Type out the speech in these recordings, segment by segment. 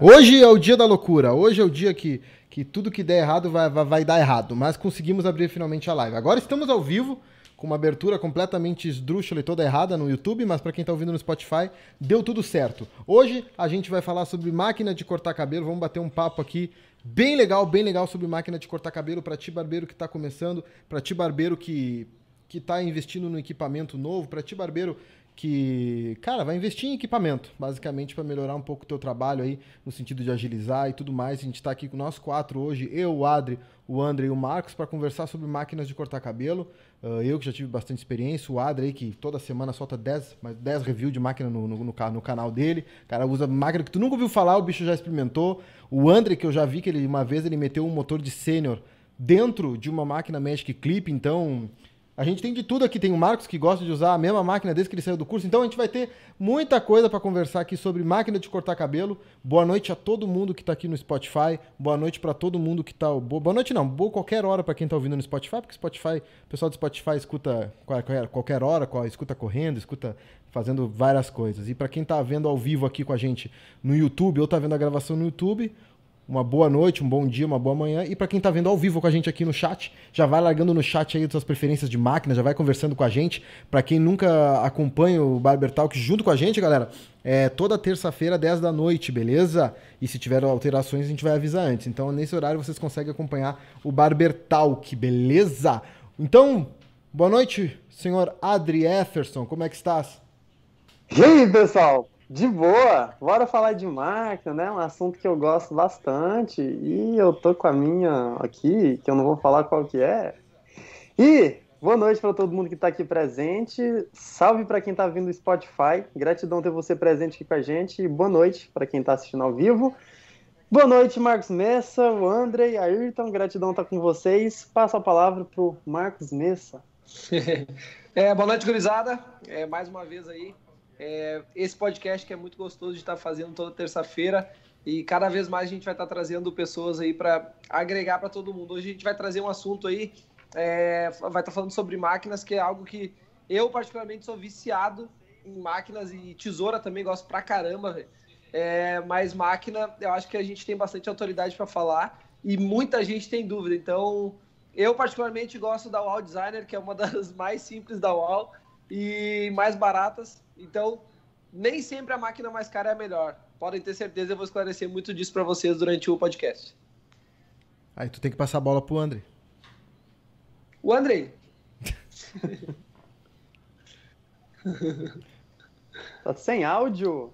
Hoje é o dia da loucura. Hoje é o dia que, que tudo que der errado vai, vai, vai dar errado. Mas conseguimos abrir finalmente a live. Agora estamos ao vivo com uma abertura completamente esdrúxula e toda errada no YouTube, mas para quem está ouvindo no Spotify, deu tudo certo. Hoje a gente vai falar sobre máquina de cortar cabelo, vamos bater um papo aqui bem legal, bem legal sobre máquina de cortar cabelo para ti barbeiro que está começando, para ti barbeiro que que está investindo no equipamento novo, para ti barbeiro que, cara, vai investir em equipamento, basicamente para melhorar um pouco o teu trabalho aí, no sentido de agilizar e tudo mais. A gente está aqui com nós quatro hoje, eu, o Adri, o André e o Marcos, para conversar sobre máquinas de cortar cabelo. Uh, eu que já tive bastante experiência, o Adri aí que toda semana solta 10, mais 10 reviews de máquina no, no, no, no canal dele. Cara usa máquina que tu nunca ouviu falar, o bicho já experimentou. O André, que eu já vi que ele uma vez ele meteu um motor de sênior dentro de uma máquina Magic Clip, então a gente tem de tudo aqui. Tem o Marcos que gosta de usar a mesma máquina desde que ele saiu do curso. Então a gente vai ter muita coisa para conversar aqui sobre máquina de cortar cabelo. Boa noite a todo mundo que está aqui no Spotify. Boa noite para todo mundo que está. Boa noite não, boa qualquer hora para quem está ouvindo no Spotify, porque Spotify, o pessoal do Spotify escuta qualquer, hora, escuta correndo, escuta fazendo várias coisas. E para quem está vendo ao vivo aqui com a gente no YouTube ou está vendo a gravação no YouTube, uma boa noite, um bom dia, uma boa manhã. E para quem está vendo ao vivo com a gente aqui no chat, já vai largando no chat aí suas preferências de máquina, já vai conversando com a gente. Para quem nunca acompanha o Barber Talk junto com a gente, galera, é toda terça-feira, 10 da noite, beleza? E se tiver alterações, a gente vai avisar antes. Então, nesse horário, vocês conseguem acompanhar o Barber Talk, beleza? Então, boa noite, senhor Adri Efferson, como é que estás? E aí, pessoal? De boa, bora falar de máquina, né? Um assunto que eu gosto bastante e eu tô com a minha aqui, que eu não vou falar qual que é. E boa noite para todo mundo que está aqui presente. Salve para quem está vindo do Spotify. Gratidão ter você presente aqui com a gente. E boa noite para quem está assistindo ao vivo. Boa noite, Marcos Messa, o André, a Ayrton. Gratidão tá com vocês. Passo a palavra pro Marcos Messa. é, boa noite, gurizada. É, mais uma vez aí é, esse podcast que é muito gostoso de estar fazendo toda terça-feira e cada vez mais a gente vai estar trazendo pessoas aí para agregar para todo mundo. Hoje a gente vai trazer um assunto aí, é, vai estar falando sobre máquinas, que é algo que eu particularmente sou viciado em máquinas e tesoura também gosto pra caramba, é, mas máquina eu acho que a gente tem bastante autoridade para falar e muita gente tem dúvida. Então eu particularmente gosto da Wall Designer, que é uma das mais simples da Wall e mais baratas. Então, nem sempre a máquina mais cara é a melhor. Podem ter certeza, eu vou esclarecer muito disso para vocês durante o podcast. Aí tu tem que passar a bola pro André. O André. tá sem áudio?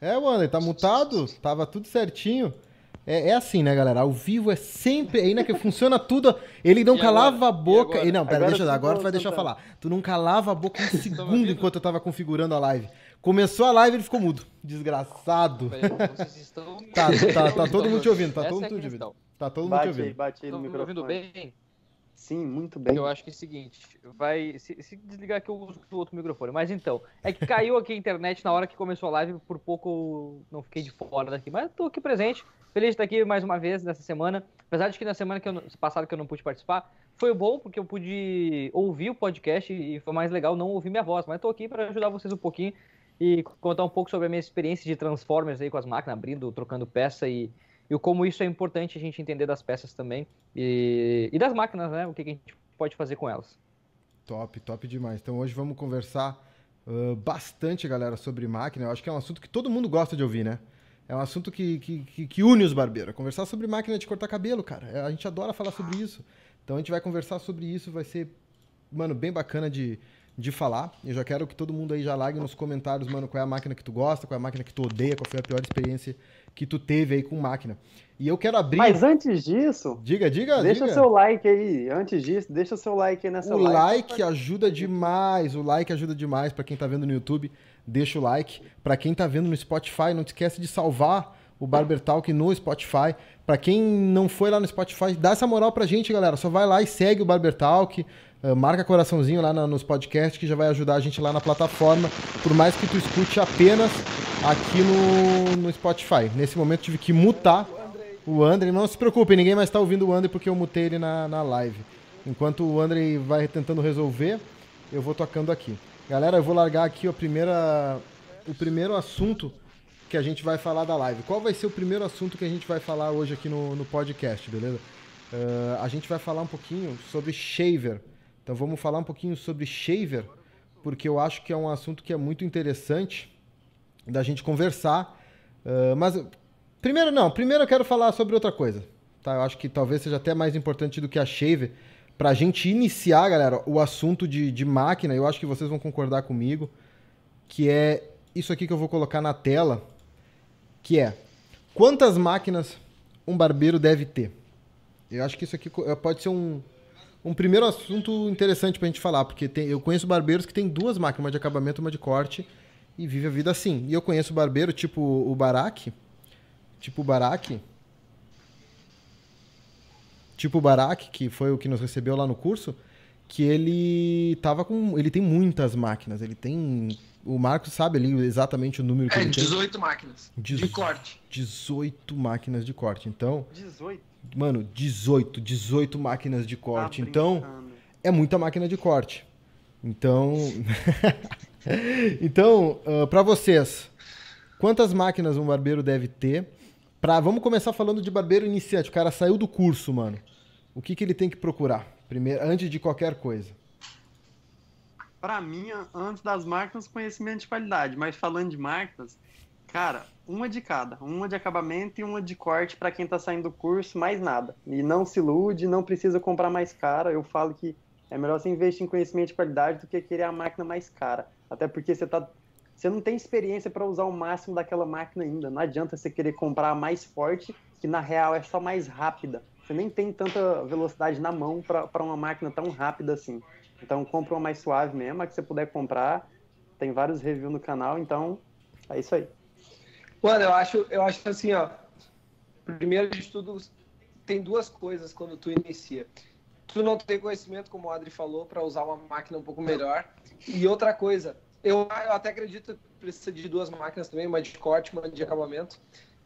É, o André, tá mutado? Tava tudo certinho. É, é, assim, né, galera? Ao vivo é sempre. Ainda que funciona tudo. Ele não e calava agora? a boca. E, não, pera, agora, deixa, agora tu vai deixar eu falar. Tu não calava a boca um segundo enquanto eu tava configurando a live. Começou a live ele ficou mudo. Desgraçado. Estão... Tá, tá, tá, todo mundo te ouvindo. Tá todo mundo te ouvindo. Tá todo mundo te ouvindo. Bate aí no microfone. ouvindo bem? Sim, muito bem. Eu acho que é o seguinte, vai. Se, se, desligar aqui eu uso o outro microfone. Mas então, é que caiu aqui a internet na hora que começou a live, por pouco não fiquei de fora daqui. Mas tô aqui presente. Feliz de estar aqui mais uma vez nessa semana. Apesar de que na semana que eu, passada que eu não pude participar, foi bom porque eu pude ouvir o podcast e foi mais legal não ouvir minha voz. Mas estou aqui para ajudar vocês um pouquinho e contar um pouco sobre a minha experiência de Transformers aí com as máquinas, abrindo, trocando peça e, e como isso é importante a gente entender das peças também e, e das máquinas, né? O que, que a gente pode fazer com elas. Top, top demais. Então hoje vamos conversar uh, bastante, galera, sobre máquina. Eu acho que é um assunto que todo mundo gosta de ouvir, né? É um assunto que, que, que, une os barbeiros. Conversar sobre máquina de cortar cabelo, cara. É, a gente adora falar sobre isso. Então a gente vai conversar sobre isso. Vai ser, mano, bem bacana de, de falar. Eu já quero que todo mundo aí já largue nos comentários, mano, qual é a máquina que tu gosta, qual é a máquina que tu odeia, qual foi a pior experiência que tu teve aí com máquina. E eu quero abrir. Mas antes disso. Diga, diga. Deixa diga. seu like aí. Antes disso, deixa seu like aí nessa o live. O like ajuda demais. O like ajuda demais para quem tá vendo no YouTube deixa o like. Para quem tá vendo no Spotify, não esquece de salvar o Barber Talk no Spotify. Para quem não foi lá no Spotify, dá essa moral pra gente, galera. Só vai lá e segue o Barber Talk, uh, marca coraçãozinho lá no, nos podcasts que já vai ajudar a gente lá na plataforma. Por mais que tu escute apenas aqui no, no Spotify. Nesse momento tive que mutar o André. Não se preocupe, ninguém mais está ouvindo o André porque eu mutei ele na, na live. Enquanto o André vai tentando resolver, eu vou tocando aqui. Galera, eu vou largar aqui a primeira, o primeiro assunto que a gente vai falar da live. Qual vai ser o primeiro assunto que a gente vai falar hoje aqui no, no podcast, beleza? Uh, a gente vai falar um pouquinho sobre shaver. Então vamos falar um pouquinho sobre shaver, porque eu acho que é um assunto que é muito interessante da gente conversar. Uh, mas primeiro não, primeiro eu quero falar sobre outra coisa. Tá? Eu acho que talvez seja até mais importante do que a shaver. Pra gente iniciar, galera, o assunto de, de máquina, eu acho que vocês vão concordar comigo, que é isso aqui que eu vou colocar na tela, que é quantas máquinas um barbeiro deve ter? Eu acho que isso aqui eh, pode ser um, um primeiro assunto interessante pra gente falar, porque tem, eu conheço barbeiros que tem duas máquinas, uma de acabamento e uma de corte, e vive a vida assim. E eu conheço barbeiro tipo o Barak, tipo o Barak, tipo o Barak, que foi o que nos recebeu lá no curso, que ele tava com. Ele tem muitas máquinas. Ele tem. O Marcos sabe ali exatamente o número que é, ele 18 tem. máquinas Dezo- de corte. 18 máquinas de corte. Então, 18. mano, 18, 18 máquinas de corte. Tá então, é muita máquina de corte. Então, então, para vocês, quantas máquinas um barbeiro deve ter? Pra, vamos começar falando de barbeiro iniciante. O cara saiu do curso, mano. O que, que ele tem que procurar? Primeiro, antes de qualquer coisa. Pra mim, antes das máquinas, conhecimento de qualidade. Mas falando de máquinas, cara, uma de cada. Uma de acabamento e uma de corte pra quem tá saindo do curso, mais nada. E não se ilude, não precisa comprar mais cara. Eu falo que é melhor você investir em conhecimento de qualidade do que querer a máquina mais cara. Até porque você tá. Você não tem experiência para usar o máximo daquela máquina ainda. Não adianta você querer comprar a mais forte, que na real é só mais rápida. Você nem tem tanta velocidade na mão para uma máquina tão rápida assim. Então compra uma mais suave mesmo, a que você puder comprar. Tem vários reviews no canal, então é isso aí. Mano, eu acho, eu acho assim, ó. Primeiro de tudo, tem duas coisas quando tu inicia. Tu não tem conhecimento, como o Adri falou, para usar uma máquina um pouco melhor. E outra coisa, eu, eu até acredito que precisa de duas máquinas também, uma de corte, uma de acabamento.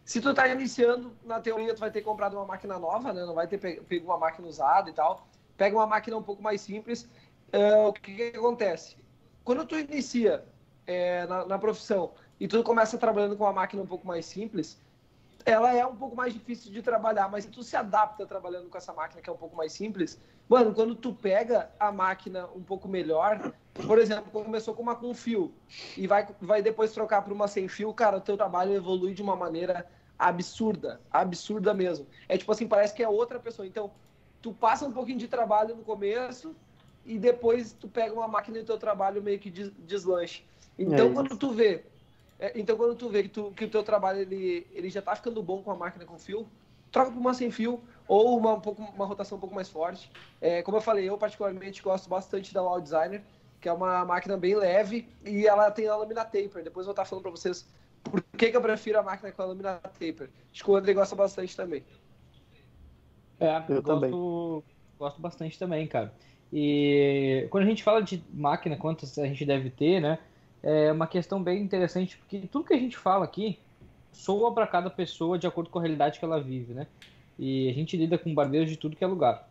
Se tu tá iniciando, na teoria tu vai ter comprado uma máquina nova, né? Não vai ter pe- pego uma máquina usada e tal. Pega uma máquina um pouco mais simples. Ah, o que, que acontece? Quando tu inicia é, na, na profissão e tu começa trabalhando com uma máquina um pouco mais simples, ela é um pouco mais difícil de trabalhar, mas se tu se adapta trabalhando com essa máquina que é um pouco mais simples, mano, quando tu pega a máquina um pouco melhor, por exemplo, começou com uma com fio e vai, vai depois trocar para uma sem fio, cara, o teu trabalho evolui de uma maneira absurda, absurda mesmo. É tipo assim, parece que é outra pessoa. Então, tu passa um pouquinho de trabalho no começo e depois tu pega uma máquina e o teu trabalho meio que des- deslanche. Então, isso. quando tu vê é, então, quando tu vê que, tu, que o teu trabalho ele, ele já tá ficando bom com a máquina com fio, troca para uma sem fio ou uma, um pouco, uma rotação um pouco mais forte. É, como eu falei, eu particularmente gosto bastante da Wow Designer, que é uma máquina bem leve e ela tem a lâmina taper. Depois eu vou estar falando para vocês por que, que eu prefiro a máquina com a lâmina taper. Acho que o André gosta bastante também. É, Eu eu também. gosto, gosto bastante também, cara. E quando a gente fala de máquina, quantas a gente deve ter, né? É uma questão bem interessante, porque tudo que a gente fala aqui soa para cada pessoa de acordo com a realidade que ela vive, né? E a gente lida com barbeiros de tudo que é lugar.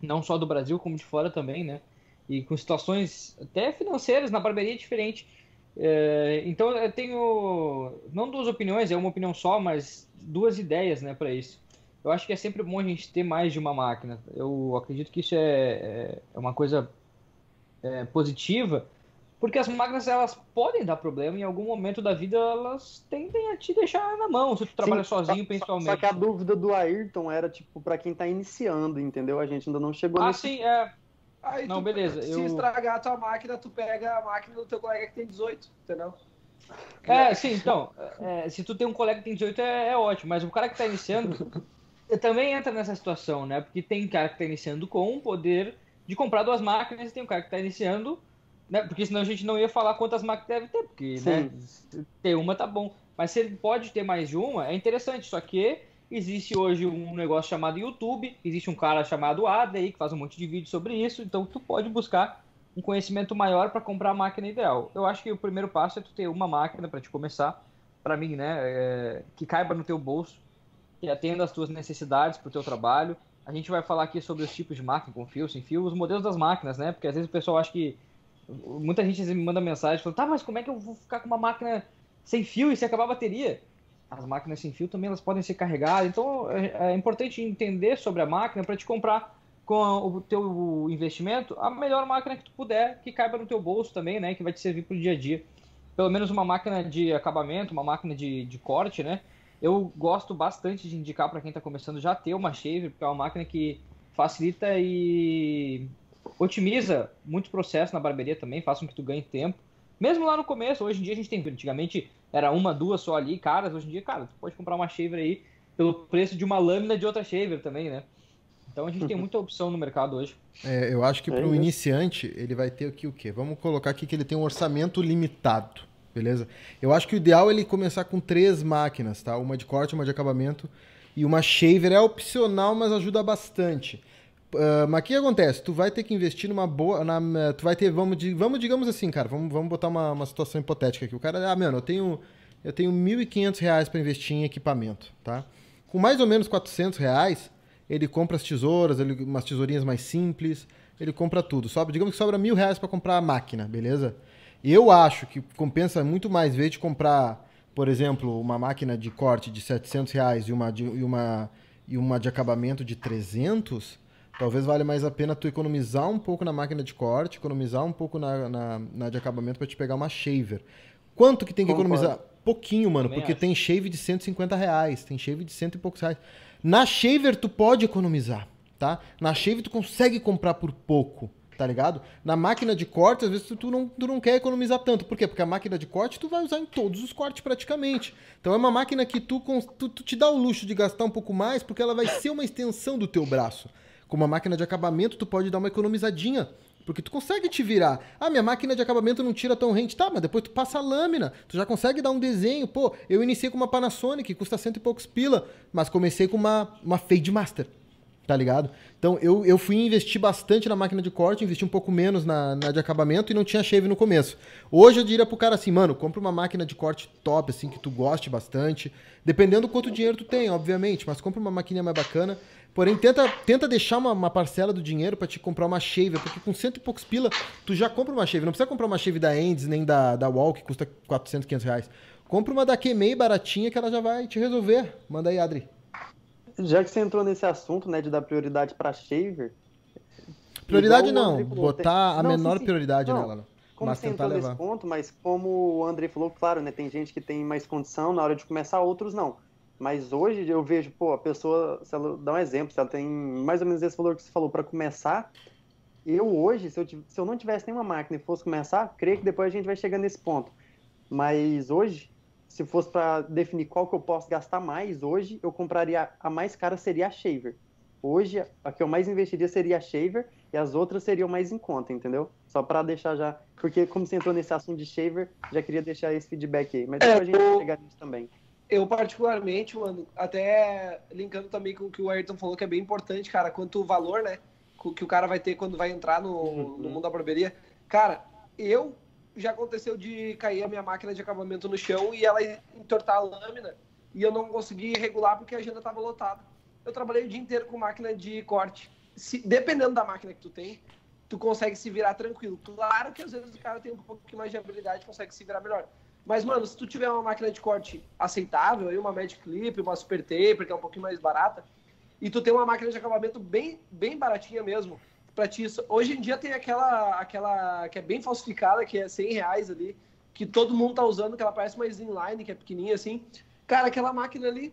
Não só do Brasil, como de fora também, né? E com situações até financeiras na barbearia é diferente. É, então eu tenho não duas opiniões, é uma opinião só, mas duas ideias, né, para isso. Eu acho que é sempre bom a gente ter mais de uma máquina. Eu acredito que isso é, é- é uma coisa é, positiva, porque as máquinas elas podem dar problema em algum momento da vida, elas tendem a te deixar na mão, se tu trabalha Sim, sozinho, só- principalmente. Só que a dúvida do Ayrton era, tipo, pra quem tá iniciando, entendeu? A gente ainda não chegou Ah, nesse sim, é. Aí Não, tu- beleza, Se eu- estragar a tua máquina, tu pega a máquina do teu colega que tem 18, entendeu? É, sim, então, é, se tu tem um colega que tem 18 é, é ótimo, mas o cara que tá iniciando também entra nessa situação, né? Porque tem cara que tá iniciando com o poder de comprar duas máquinas e tem um cara que tá iniciando, né? Porque senão a gente não ia falar quantas máquinas deve ter, porque, né? se Ter uma tá bom. Mas se ele pode ter mais de uma, é interessante, só que existe hoje um negócio chamado YouTube, existe um cara chamado aí que faz um monte de vídeo sobre isso, então tu pode buscar um conhecimento maior para comprar a máquina ideal. Eu acho que o primeiro passo é tu ter uma máquina para te começar, para mim, né, é, que caiba no teu bolso, que atenda às tuas necessidades para o teu trabalho. A gente vai falar aqui sobre os tipos de máquina, com fio, sem fio, os modelos das máquinas, né? Porque às vezes o pessoal acha que muita gente me manda mensagem falando, tá, mas como é que eu vou ficar com uma máquina sem fio e se acabar a bateria. As máquinas sem fio também elas podem ser carregadas. Então é, é importante entender sobre a máquina para te comprar com o teu investimento a melhor máquina que tu puder, que caiba no teu bolso também, né? Que vai te servir para o dia a dia. Pelo menos uma máquina de acabamento, uma máquina de, de corte, né? Eu gosto bastante de indicar para quem está começando já ter uma shaver, porque é uma máquina que facilita e otimiza muitos processos na barbearia também, faz com que tu ganhe tempo. Mesmo lá no começo, hoje em dia a gente tem, antigamente era uma, duas só ali, caras, hoje em dia, cara, tu pode comprar uma shaver aí pelo preço de uma lâmina de outra shaver também, né? Então a gente tem muita opção no mercado hoje. É, eu acho que para um iniciante, ele vai ter aqui o quê? Vamos colocar aqui que ele tem um orçamento limitado, beleza? Eu acho que o ideal é ele começar com três máquinas, tá? Uma de corte, uma de acabamento e uma shaver. É opcional, mas ajuda bastante. Uh, mas o que acontece? Tu vai ter que investir numa boa. Na, tu vai ter, vamos, vamos digamos assim, cara, vamos, vamos botar uma, uma situação hipotética aqui. O cara, ah, mano, eu tenho, eu tenho 1.500 reais para investir em equipamento, tá? Com mais ou menos 400 reais, ele compra as tesouras, ele, umas tesourinhas mais simples, ele compra tudo. Sobra, digamos que sobra mil reais para comprar a máquina, beleza? Eu acho que compensa muito mais, ver de comprar, por exemplo, uma máquina de corte de 700 reais e uma de, e uma, e uma de acabamento de 300 Talvez valha mais a pena tu economizar um pouco na máquina de corte, economizar um pouco na, na, na de acabamento para te pegar uma shaver. Quanto que tem que Concordo. economizar? Pouquinho, mano, Também porque acho. tem shave de 150 reais, tem shave de cento e poucos reais. Na shaver tu pode economizar, tá? Na shave tu consegue comprar por pouco, tá ligado? Na máquina de corte, às vezes tu não, tu não quer economizar tanto. Por quê? Porque a máquina de corte tu vai usar em todos os cortes praticamente. Então é uma máquina que tu, tu, tu te dá o luxo de gastar um pouco mais porque ela vai ser uma extensão do teu braço. Com uma máquina de acabamento, tu pode dar uma economizadinha. Porque tu consegue te virar. Ah, minha máquina de acabamento não tira tão rente. Tá, mas depois tu passa a lâmina. Tu já consegue dar um desenho. Pô, eu iniciei com uma Panasonic, custa cento e poucos pila. Mas comecei com uma, uma Fade Master. Tá ligado? Então eu, eu fui investir bastante na máquina de corte, investi um pouco menos na, na de acabamento e não tinha shave no começo. Hoje eu diria pro cara assim, mano, compra uma máquina de corte top, assim, que tu goste bastante. Dependendo do quanto dinheiro tu tem, obviamente, mas compra uma maquininha mais bacana. Porém, tenta, tenta deixar uma, uma parcela do dinheiro para te comprar uma shave, porque com cento e poucos pila, tu já compra uma shave. Não precisa comprar uma shave da Endes nem da, da Wall, que custa 400, 500 reais. Compra uma da Kemei baratinha que ela já vai te resolver. Manda aí, Adri. Já que você entrou nesse assunto, né, de dar prioridade para shaver. Prioridade não, botar a não, menor sim, sim. prioridade não, nela. Como mas você entrou levar. nesse ponto, mas como o André falou, claro, né, tem gente que tem mais condição na hora de começar, outros não. Mas hoje eu vejo, pô, a pessoa, se ela dá um exemplo, se ela tem mais ou menos esse valor que você falou para começar, eu hoje, se eu, se eu não tivesse nenhuma máquina e fosse começar, creio que depois a gente vai chegar nesse ponto. Mas hoje, se fosse para definir qual que eu posso gastar mais, hoje eu compraria a mais cara seria a Shaver. Hoje, a que eu mais investiria seria a Shaver e as outras seriam mais em conta, entendeu? Só para deixar já. Porque, como você entrou nesse assunto de Shaver, já queria deixar esse feedback aí. Mas depois é, a gente vai chegar nisso também eu particularmente, mano, até linkando também com o que o Ayrton falou, que é bem importante, cara, quanto o valor, né, que o cara vai ter quando vai entrar no, uhum. no mundo da barbearia. Cara, eu já aconteceu de cair a minha máquina de acabamento no chão e ela entortar a lâmina e eu não consegui regular porque a agenda estava lotada. Eu trabalhei o dia inteiro com máquina de corte. Se, dependendo da máquina que tu tem, tu consegue se virar tranquilo. Claro que às vezes o cara tem um pouco mais de habilidade, consegue se virar melhor. Mas, mano, se tu tiver uma máquina de corte aceitável, aí uma Magic Clip, uma Super Taper, que é um pouquinho mais barata, e tu tem uma máquina de acabamento bem, bem baratinha mesmo, pra ti, hoje em dia tem aquela, aquela que é bem falsificada, que é 100 reais ali, que todo mundo tá usando, que ela parece uma Slimline, que é pequenininha assim. Cara, aquela máquina ali,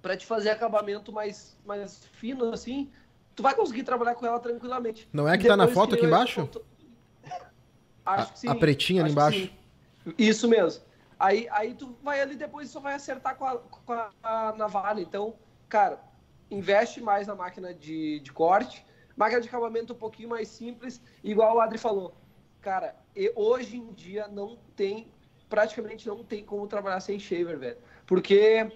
para te fazer acabamento mais, mais fino assim, tu vai conseguir trabalhar com ela tranquilamente. Não é que tá na foto aqui embaixo? Acho a, que sim. A pretinha ali embaixo? Isso mesmo. Aí, aí tu vai ali depois só vai acertar com a, com a, navalha. Então, cara, investe mais na máquina de, de corte. Máquina de acabamento um pouquinho mais simples, igual o Adri falou. Cara, hoje em dia não tem, praticamente não tem como trabalhar sem shaver, velho. Porque,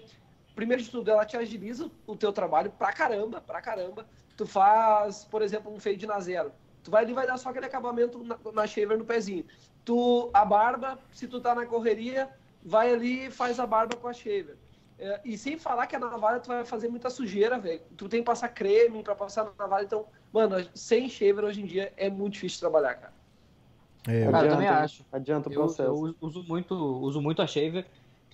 primeiro de tudo, ela te agiliza o teu trabalho pra caramba, pra caramba. Tu faz, por exemplo, um fade na zero. Tu vai ali vai dar só aquele acabamento na, na shaver no pezinho tu a barba, se tu tá na correria, vai ali e faz a barba com a shaver. É, e sem falar que a navalha tu vai fazer muita sujeira, velho. Tu tem que passar creme para passar na navalha, então, mano, sem shaver hoje em dia é muito difícil trabalhar, cara. É, Cara, eu também Adianta, acho. Adianta o Eu, processo. eu uso muito, uso muito a shaver,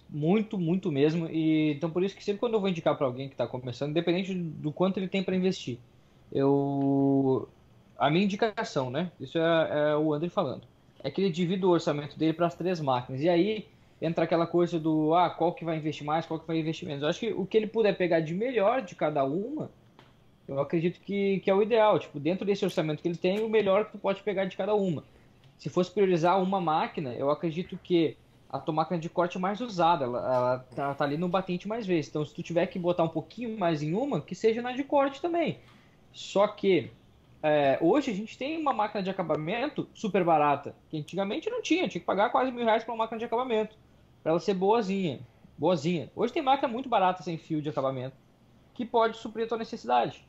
muito, muito mesmo. E então por isso que sempre quando eu vou indicar para alguém que está começando, independente do quanto ele tem para investir, eu a minha indicação, né? Isso é, é o André falando. É que ele divide o orçamento dele para as três máquinas. E aí entra aquela coisa do ah, qual que vai investir mais, qual que vai investir menos. Eu acho que o que ele puder pegar de melhor de cada uma, eu acredito que, que é o ideal. Tipo, dentro desse orçamento que ele tem, o melhor que tu pode pegar de cada uma. Se fosse priorizar uma máquina, eu acredito que a tua máquina de corte é mais usada, ela, ela tá, tá ali no batente mais vezes. Então, se tu tiver que botar um pouquinho mais em uma, que seja na de corte também. Só que é, hoje a gente tem uma máquina de acabamento super barata, que antigamente não tinha, tinha que pagar quase mil reais para uma máquina de acabamento, para ela ser boazinha, boazinha. Hoje tem máquina muito barata sem fio de acabamento, que pode suprir a tua necessidade.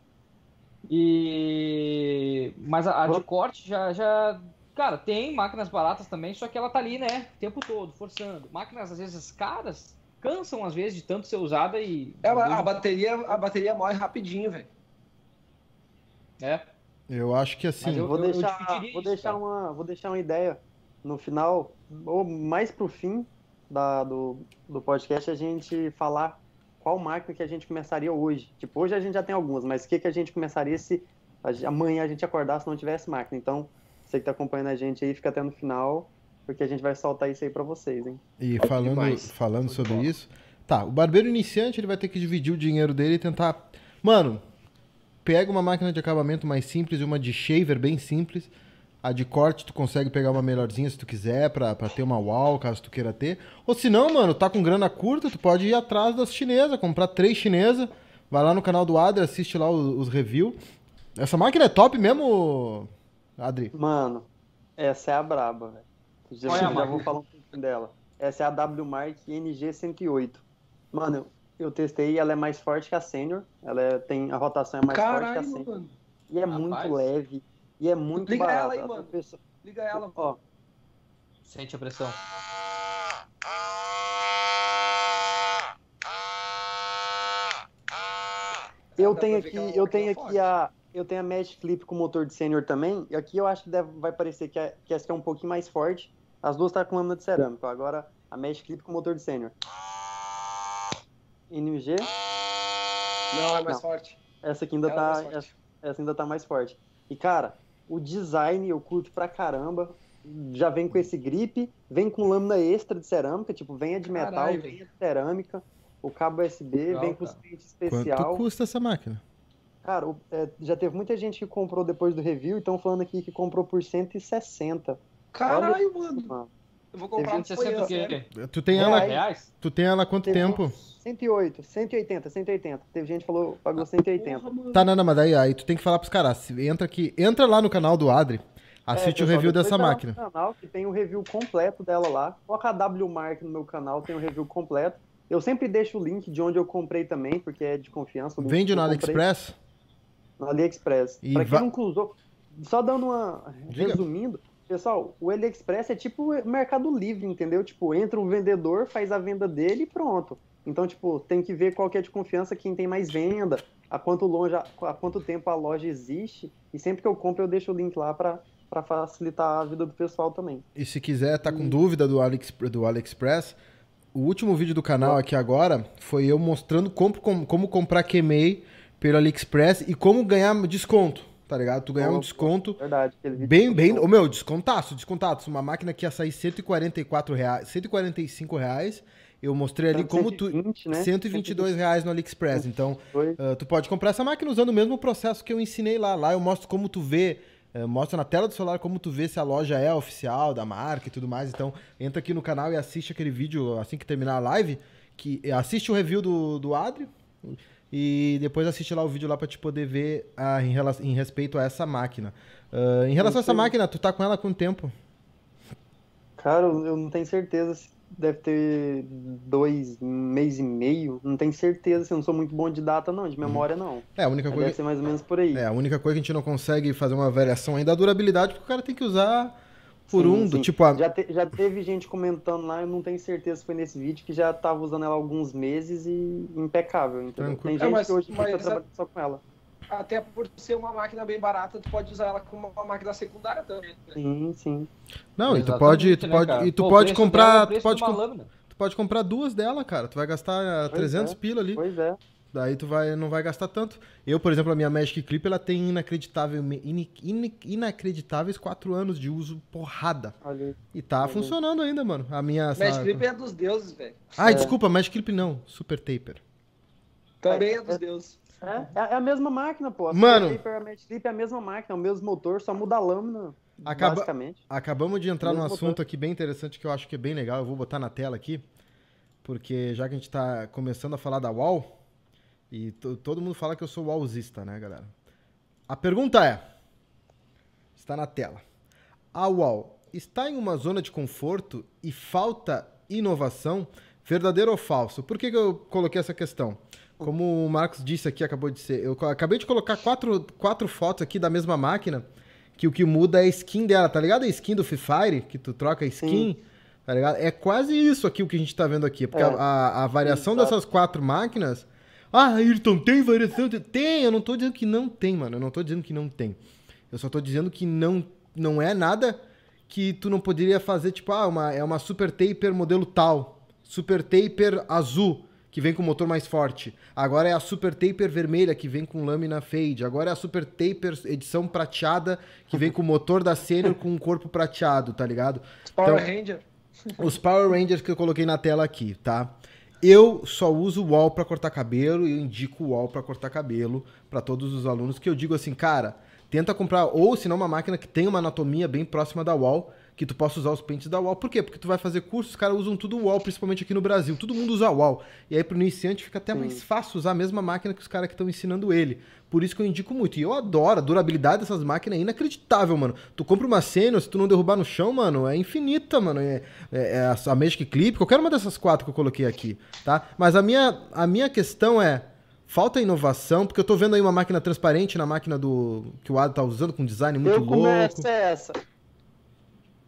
E mas a, a de corte já, já, cara, tem máquinas baratas também, só que ela tá ali, né, o tempo todo forçando. Máquinas às vezes caras cansam às vezes de tanto ser usada e É, a, a bateria, a bateria morre rapidinho, velho. é. Eu acho que Mas assim. eu- Vou deixar, dividiria vou deixar uma, vou deixar uma ideia no final, ou mais pro fim da, do, do podcast, a gente falar qual máquina que a gente começaria hoje. Tipo, hoje a gente já tem algumas, mas o que, que a gente começaria se amanhã a gente acordasse não tivesse máquina. Então, você que tá acompanhando a gente aí, fica até no final, porque a gente vai soltar isso aí pra vocês, hein? E falando, demais. falando sobre isso. Tá, o barbeiro iniciante ele vai ter que dividir o dinheiro dele e tentar. Mano, pega uma máquina de acabamento mais simples e uma de shaver bem simples. A de corte tu consegue pegar uma melhorzinha se tu quiser, pra, pra ter uma wall, caso tu queira ter. Ou se não, mano, tá com grana curta, tu pode ir atrás das chinesas, comprar três chinesas. Vai lá no canal do Adri, assiste lá os, os reviews. Essa máquina é top mesmo, Adri? Mano, essa é a braba, velho. Já, é a já vou falar um pouquinho dela. Essa é a WMark NG108. Mano, eu, testei, ela é mais forte que a Senior. Ela é- tem a rotação é mais forte que a Caralho, Senior. mano. E é Rapaz. muito leve. E é muito Liga barata. ela aí, mano. pessoa- Liga ela. Ó, Sente a pressão. eu Dá tenho aqui, é eu tenho forte. aqui a eu tenho a Match Clip com motor de Senior também. E aqui eu acho que deve, vai parecer que, a, que essa aqui é um pouquinho mais forte. As duas tá com lâmina de cerâmica. Agora a Match Clip com motor de Senior. NG, Não, é mais Não. forte. essa aqui ainda Ela é tá mais forte. essa, essa ainda tá mais forte. E cara, o design eu curto pra caramba. Já vem com esse grip, vem com lâmina extra de cerâmica, tipo, vem a de metal, Caralho, vem a velho. de cerâmica, o cabo USB, Legal, vem com os pentes Quanto especial. custa essa máquina? Cara, o- é, já teve muita gente que comprou depois do review e estão falando aqui que comprou por 160. Caralho, mano. Mano. Eu vou comprar um 160 o sério. quê? Tu tem ela, Reais? tu tem ela há quanto Teve tempo? 108, 180, 180. Teve gente que falou pagou 180. Porra, mano. Tá, não, não, mas daí aí tu tem que falar pros caras. se- Entra aqui, entra lá no canal do Adri, assiste É, o review dessa máquina. canal que tem o review completo dela lá. Coloca a W Mark no meu canal, tem o review completo. Eu sempre deixo o link de onde eu comprei também, porque é de confiança. Vende no AliExpress? No AliExpress. E pra quem va- nunca usou, só dando uma. Diga. Resumindo, pessoal, o AliExpress é tipo Mercado Livre, entendeu? Tipo, entra o vendedor, faz a venda dele e pronto. Então, tipo, tem que ver qual que é de confiança, quem tem mais venda, a quanto longe, há quanto tempo a loja existe. E sempre que eu compro, eu deixo o link lá pra, pra facilitar a vida do pessoal também. E se quiser, tá com dúvida do, AliExpress, do AliExpress, o último vídeo do canal aqui agora foi eu mostrando como, como, como comprar Kemei pelo AliExpress e como ganhar desconto, tá ligado? Tu ganhar um desconto Verdade. bem, bem... Ô, meu, descontaço, descontaço. Uma máquina que ia sair 144 reais, 145 reais, eu mostrei ali como tu... 120, né? 122 reais no AliExpress. Então, 122. ah, tu pode comprar essa máquina usando o mesmo processo que eu ensinei lá. Lá eu mostro como tu vê, eh, mostro na tela do celular como tu vê se a loja é oficial da marca e tudo mais. Então, entra aqui no canal e assiste aquele vídeo assim que terminar a live. Que, eh, assiste o review do, do Adri e depois assiste lá o vídeo lá pra te poder ver ah, em, rela- em respeito a essa máquina. Ah, em relação a essa máquina, tu tá com ela há quanto tempo? Cara, eu não tenho certeza se deve ter dois mês e meio. Não tenho certeza, assim, eu não sou muito bom de data, não, de memória, não. É, a única Mas coisa. deve ser mais ou menos por aí. É, a única coisa que a gente não consegue fazer uma variação ainda é a durabilidade, porque o cara tem que usar por Sim, um, do sim. tipo, a, Já, te- já teve gente comentando lá, eu não tenho certeza se foi nesse vídeo, que já tava usando ela há alguns meses e impecável, entendeu? Tranquilo. Tem É, gente mas- que hoje mas- trabalhando só com ela. até por ser uma máquina bem barata, tu pode usar ela como uma máquina secundária também. Né? Sim, sim. Não, e tu pode, tu né, pode, cara? e tu Pô, pode preço dela é comprar, tu pode, com- tu pode comprar duas dela, cara. Tu vai gastar ah, Pois 300 é. pila ali. Pois é. Daí tu vai, não vai gastar tanto. Eu, por exemplo, a minha Magic Clip, ela tem inacreditável, in- in- inacreditáveis 4 anos de uso porrada. Aí. E tá Uhum. funcionando ainda, mano. A minha... Essa- Clip é dos deuses, velho. Ai, É. desculpa, Magic Clip não. Super Taper. Também é dos deuses. É, é a mesma máquina, pô. A Mano. Super Taper, a Match Clip é a mesma máquina, é o mesmo motor, só muda a lâmina, Acaba- basicamente. Acabamos de entrar num assunto motor. aqui bem interessante que eu acho que é bem legal. Eu vou botar na tela aqui. Porque já que a gente tá começando a falar da UAU, e to- todo mundo fala que eu sou UAUzista, né, galera? A pergunta é: está na tela. A UAU está em uma zona de conforto e falta inovação? Verdadeiro ou falso? Por que, que eu coloquei essa questão? Como o Marcos disse aqui, acabou de ser. Eu acabei de colocar quatro, quatro fotos aqui da mesma máquina, que o que muda é a skin dela, tá ligado? A skin do Free Fire, que tu troca a skin, tá ligado? É quase isso aqui o que a gente tá vendo aqui. Porque É. a, a- a variação Exato. dessas quatro máquinas. Ah, Ayrton, tem variação? Tem, eu não tô dizendo que não tem, mano. Eu não tô dizendo que não tem. Eu só tô dizendo que não, não é nada que tu não poderia fazer, tipo, ah, uma, é uma Super Taper modelo tal. Super Taper azul, que vem com motor mais forte. Agora é a Super Taper vermelha, que vem com lâmina fade. Agora é a Super Taper edição prateada, que vem com motor da Senior com um corpo prateado, tá ligado? Power Então- Ranger. Os Power Rangers que eu coloquei na tela aqui, tá? Eu só uso o wall pra cortar cabelo e eu indico o wall pra cortar cabelo pra todos os alunos que eu digo assim, cara, tenta comprar ou se não uma máquina que tenha uma anatomia bem próxima da wall, que tu possa usar os pentes da wall. Por quê? Porque tu vai fazer curso, os caras usam tudo wall, principalmente aqui no Brasil. Todo mundo usa wall. E aí pro iniciante fica até mais fácil usar a mesma máquina que os caras que estão ensinando ele. Por isso que eu indico muito. E eu adoro, a durabilidade dessas máquinas é inacreditável, mano. Tu compra uma Senior, se tu não derrubar no chão, mano, é infinita, mano. É, é- é a, Magic Clip, qualquer uma dessas quatro que eu coloquei aqui, tá? Mas a minha, a minha questão é, falta inovação, porque eu tô vendo aí uma máquina transparente na máquina do que o Ado tá usando, com design muito eu louco. começo essa.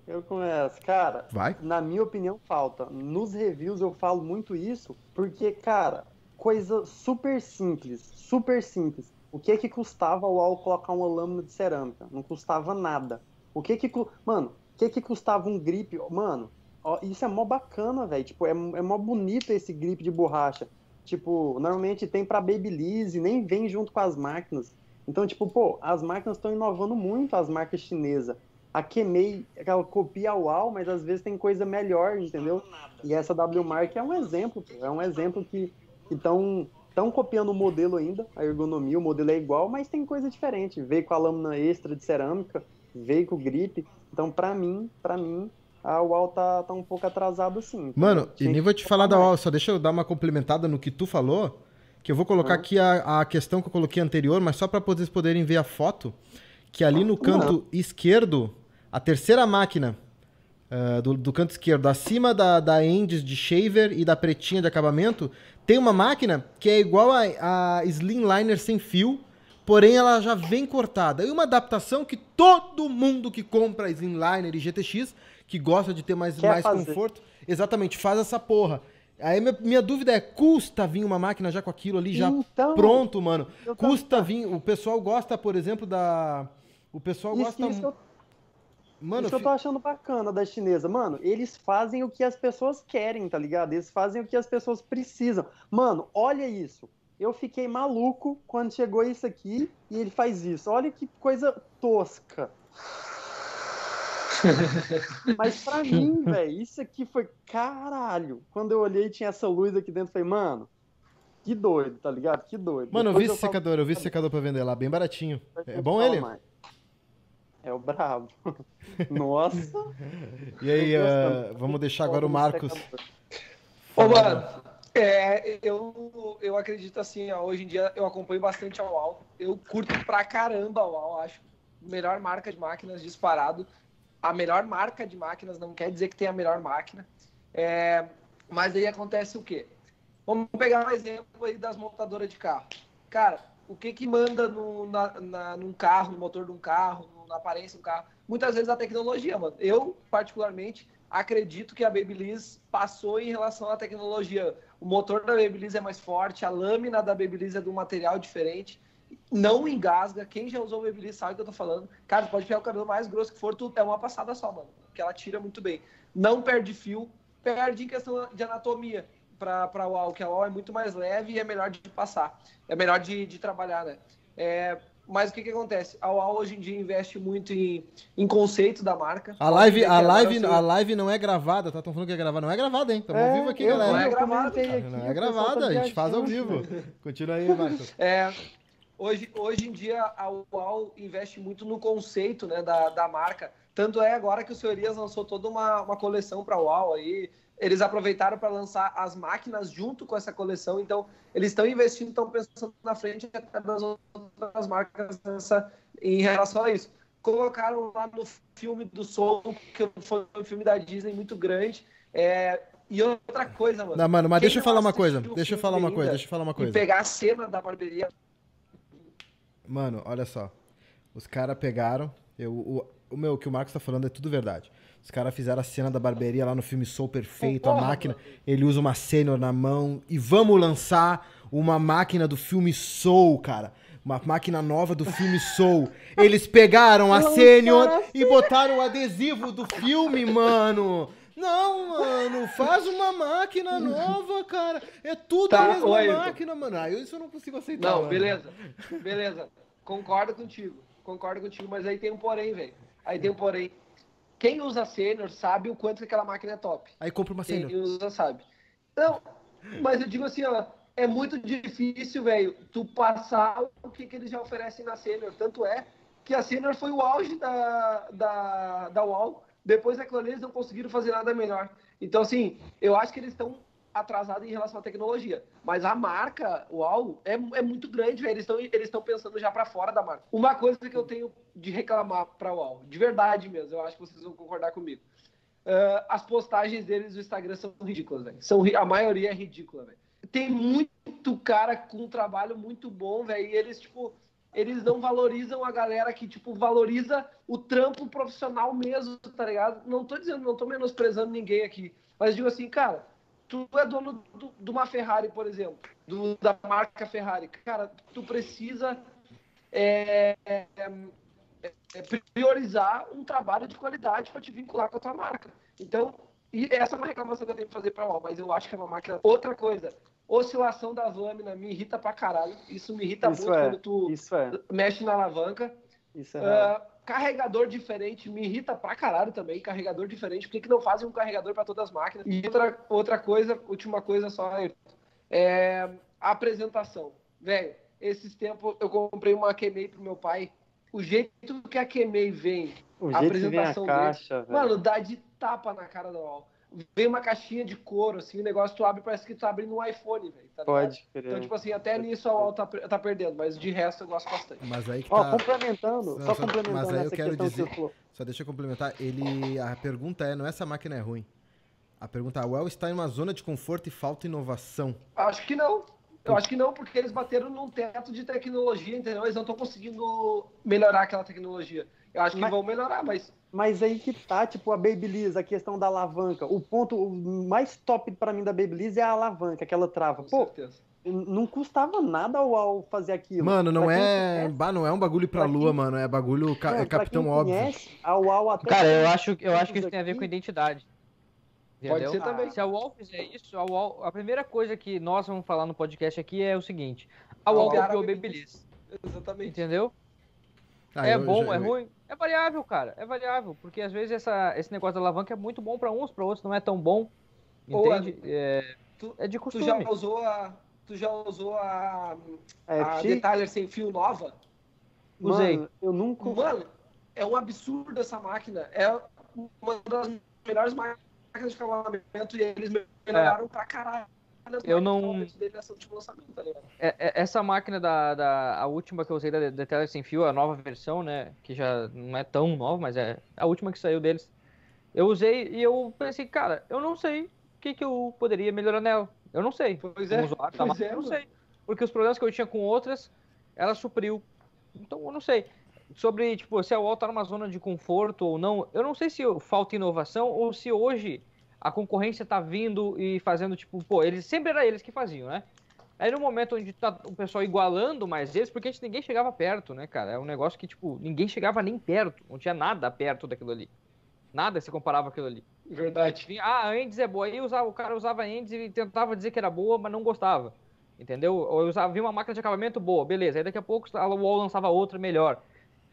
Eu começo. Cara, Vai. na minha opinião, falta. Nos reviews eu falo muito isso, porque, cara, coisa super simples, super simples. O que que custava o UOL colocar uma lâmina de cerâmica? Não custava nada. O que que... cu- Mano, o que que custava um grip? Mano, ó, isso é mó bacana, velho. Tipo, é, é mó bonito esse grip de borracha. Tipo, normalmente tem pra Babyliss e nem vem junto com as máquinas. Então, tipo, pô, as máquinas estão inovando muito, as marcas chinesas. A Kemei, ela copia a UAU, mas às vezes tem coisa melhor, entendeu? E essa W Mark é um exemplo, é um exemplo que estão estão copiando o modelo ainda, a ergonomia, o modelo é igual, mas tem coisa diferente. Veio com a lâmina extra de cerâmica, veio com o grip. Então, pra mim, para mim, a UAU tá, tá um pouco atrasado sim. Mano, e nem vou te falar da. UAU, só deixa eu dar uma complementada no que tu falou, que eu vou colocar Uhum. aqui a, a questão que eu coloquei anterior, mas só para vocês poderem ver a foto, que ali no canto esquerdo, a terceira máquina ah, do, do canto esquerdo, acima da, da Endes de shaver e da pretinha de acabamento, tem uma máquina que é igual a, a Slimliner sem fio, porém ela já vem cortada. E uma adaptação que todo mundo que compra Slimliner e GTX, que gosta de ter mais, Quer mais fazer. conforto, exatamente, faz essa porra. Aí minha, minha dúvida é, custa vir uma máquina já com aquilo ali, já Então, pronto, mano? Custa vir, o pessoal gosta, por exemplo, da... O pessoal Isso, gosta... isso eu Mano, Isso eu tô achando bacana da chinesa. Mano, eles fazem o que as pessoas querem, tá ligado? Eles fazem o que as pessoas precisam. Mano, olha isso. Eu fiquei maluco quando chegou isso aqui e ele faz isso. Olha que coisa tosca. Mas pra mim, velho, isso aqui foi caralho. Quando eu olhei tinha essa luz aqui dentro, eu falei, mano, que doido, tá ligado? Que doido. Mano, eu Depois vi esse falo- secador, eu vi esse secador pra vender lá, bem baratinho. É eu bom ele? mais. É o brabo. Nossa. E aí, gostando. vamos deixar agora o Marcos. Ô, mano, é, eu, eu acredito assim, ó, hoje em dia eu acompanho bastante a UAU. Eu curto pra caramba a UAU, acho. Melhor marca de máquinas disparado. A melhor marca de máquinas não quer dizer que tem a melhor máquina. É, mas aí acontece o quê? Vamos pegar um exemplo aí das montadoras de carro. Cara, o que que manda no, na, na- num carro, no motor de um carro, na aparência do carro? Muitas vezes a tecnologia, mano. Eu, particularmente, acredito que a Babyliss passou em relação à tecnologia. O motor da Babyliss é mais forte, a lâmina da Babyliss é de um material diferente. não engasga. Quem já usou Babyliss sabe o que eu tô falando. Cara, pode pegar o cabelo mais grosso que for, tu, é uma passada só, mano. Porque ela tira muito bem. Não perde fio, perde em questão de anatomia para o UAU, que a UAU é muito mais leve e é melhor de passar. É melhor de, de trabalhar, né? É, mas o que, que acontece? A UAU hoje em dia investe muito em, em conceito da marca. A live, a, live, a live não é gravada, tá? Estão falando que é gravada. Não é gravada, hein? Estamos é, ao vivo aqui, galera. Não é gravada. Não é gravada, a gente faz ao vivo. Continua aí, Marcos. É, hoje, hoje em dia a UAU investe muito no conceito né, da, da marca. Tanto é agora que o Senhorias lançou toda uma, uma coleção para a UAU aí, eles aproveitaram para lançar as máquinas junto com essa coleção, então eles estão investindo, estão pensando na frente das outras marcas nessa, em relação a isso. Colocaram lá no filme do Soul, que foi um filme da Disney muito grande, é, e outra coisa, mano. Não, mano, mas deixa eu falar uma coisa. Deixa eu falar uma coisa, deixa eu falar uma coisa. Pegar a cena da barbearia. Mano, olha só. Os caras pegaram. Eu, o, o meu, o que o Marcos tá falando é tudo verdade. Os caras fizeram a cena da barbearia lá no filme Soul Perfeito, a máquina. Ele usa uma sênior na mão. E vamos lançar uma máquina do filme Soul, cara. Uma máquina nova do filme Soul. Eles pegaram a sênior e botaram o adesivo do filme, mano. Não, mano, faz uma máquina nova, cara. É tudo tá, a mesma oi, máquina, mano. Ah, isso eu não consigo aceitar. Não, mano. beleza. Beleza. Concordo contigo. Concordo contigo, mas aí tem um porém, velho. Aí tem um porém. Quem usa sênior sabe o quanto que aquela máquina é top. Aí compra uma sênior. Quem usa sabe. Não, mas eu digo assim, ó, é muito difícil, velho, tu passar o que, que eles já oferecem na sênior. Tanto é que a sênior foi o auge da, da, da UOL. Depois daquilo ali, eles não conseguiram fazer nada melhor. Então, assim, eu acho que eles estão atrasado em relação à tecnologia. Mas a marca, uau, é, é muito grande, velho. Eles estão eles pensando já para fora da marca. Uma coisa que eu tenho de reclamar para o UAU, de verdade mesmo, eu acho que vocês vão concordar comigo. Uh, as postagens deles no Instagram são ridículas, velho. São, a maioria é ridícula, velho. Tem muito cara com um trabalho muito bom, velho, e eles, tipo, eles não valorizam a galera que, tipo, valoriza o trampo profissional mesmo, tá ligado? Não tô dizendo, não tô menosprezando ninguém aqui, mas digo assim, cara, tu é dono de uma Ferrari, por exemplo, do, da marca Ferrari. Cara, tu precisa é, é, é, priorizar um trabalho de qualidade para te vincular com a tua marca. Então, e essa é uma reclamação que eu tenho que fazer para a mas eu acho que é uma máquina. Outra coisa, oscilação das lâminas me irrita pra caralho. Isso me irrita isso muito é, quando tu é. mexe na alavanca. Isso é. Uh, Carregador diferente me irrita pra caralho também. Carregador diferente. Por que, que não fazem um carregador para todas as máquinas? E outra, outra coisa, última coisa só, é a apresentação. Velho, esses tempos eu comprei uma Kemei pro meu pai. O jeito que a Kemei vem, o a apresentação vem a caixa, dele, mano, dá de tapa na cara do UOL vem uma caixinha de couro, assim, o negócio tu abre, parece que tu tá abrindo um iPhone, velho. Tá Pode crer. Então, tipo assim, até nisso a UOL tá, tá perdendo, mas de resto eu gosto bastante. Mas aí que tá... Ó, complementando, só, só complementando mas aí eu quero dizer, que Só deixa eu complementar, ele... A pergunta é, não é essa máquina é ruim. A pergunta é, a UEL está em uma zona de conforto e falta inovação? Acho que não. Eu acho que não, porque eles bateram num teto de tecnologia, entendeu? Eles não estão conseguindo melhorar aquela tecnologia. Eu acho que mas, vão melhorar, mas. Mas aí que tá, tipo, a Babyliss, a questão da alavanca. O ponto mais top para mim da Babyliss é a alavanca, aquela trava. Com Pô, certeza. Não custava nada ao fazer aquilo. Mano, não é. Bah, não é um bagulho pra, pra lua, quem... mano. É bagulho ca... é Capitão Óbvio. Conhece, a UAU até Cara, eu acho, eu acho que isso tem a ver com identidade. Entendeu? Pode ser também. Se a UOL fizer isso, a, UOL, a primeira coisa que nós vamos falar no podcast aqui é o seguinte: a UOL copiou o Babyliss. Exatamente. Entendeu? Ah, é bom, já... é ruim? É variável, cara. É variável. Porque às vezes essa, esse negócio da alavanca é muito bom para uns, para outros não é tão bom. Entende? Ou, é, tu, é de costume. Tu já usou a, tu já usou a, a, a Detailer sem fio nova? Usei. Mano, eu nunca. Mano, é um absurdo essa máquina. É uma das melhores máquinas de cabelamento e eles melhoraram é. pra caralho eu não. Tá é, é, essa máquina da, da. A última que eu usei da, da sem fio, a nova versão, né? Que já não é tão nova, mas é a última que saiu deles. Eu usei e eu pensei, cara, eu não sei o que, que eu poderia melhorar nela. Eu não sei. Pois é, usuário, pois é, eu não sei. Porque os problemas que eu tinha com outras, ela supriu. Então eu não sei. Sobre, tipo, se a UOL tá numa zona de conforto ou não, eu não sei se falta inovação ou se hoje a concorrência tá vindo e fazendo, tipo, pô, eles sempre era eles que faziam, né? Aí no momento onde tá o pessoal igualando mais eles, porque a gente, ninguém chegava perto, né, cara? É um negócio que, tipo, ninguém chegava nem perto. Não tinha nada perto daquilo ali. Nada se comparava aquilo ali. Verdade. Ah, a Endes é boa. Aí usava, o cara usava a Endes e tentava dizer que era boa, mas não gostava. Entendeu? Ou usava, via uma máquina de acabamento boa, beleza. Aí daqui a pouco a UOL lançava outra melhor.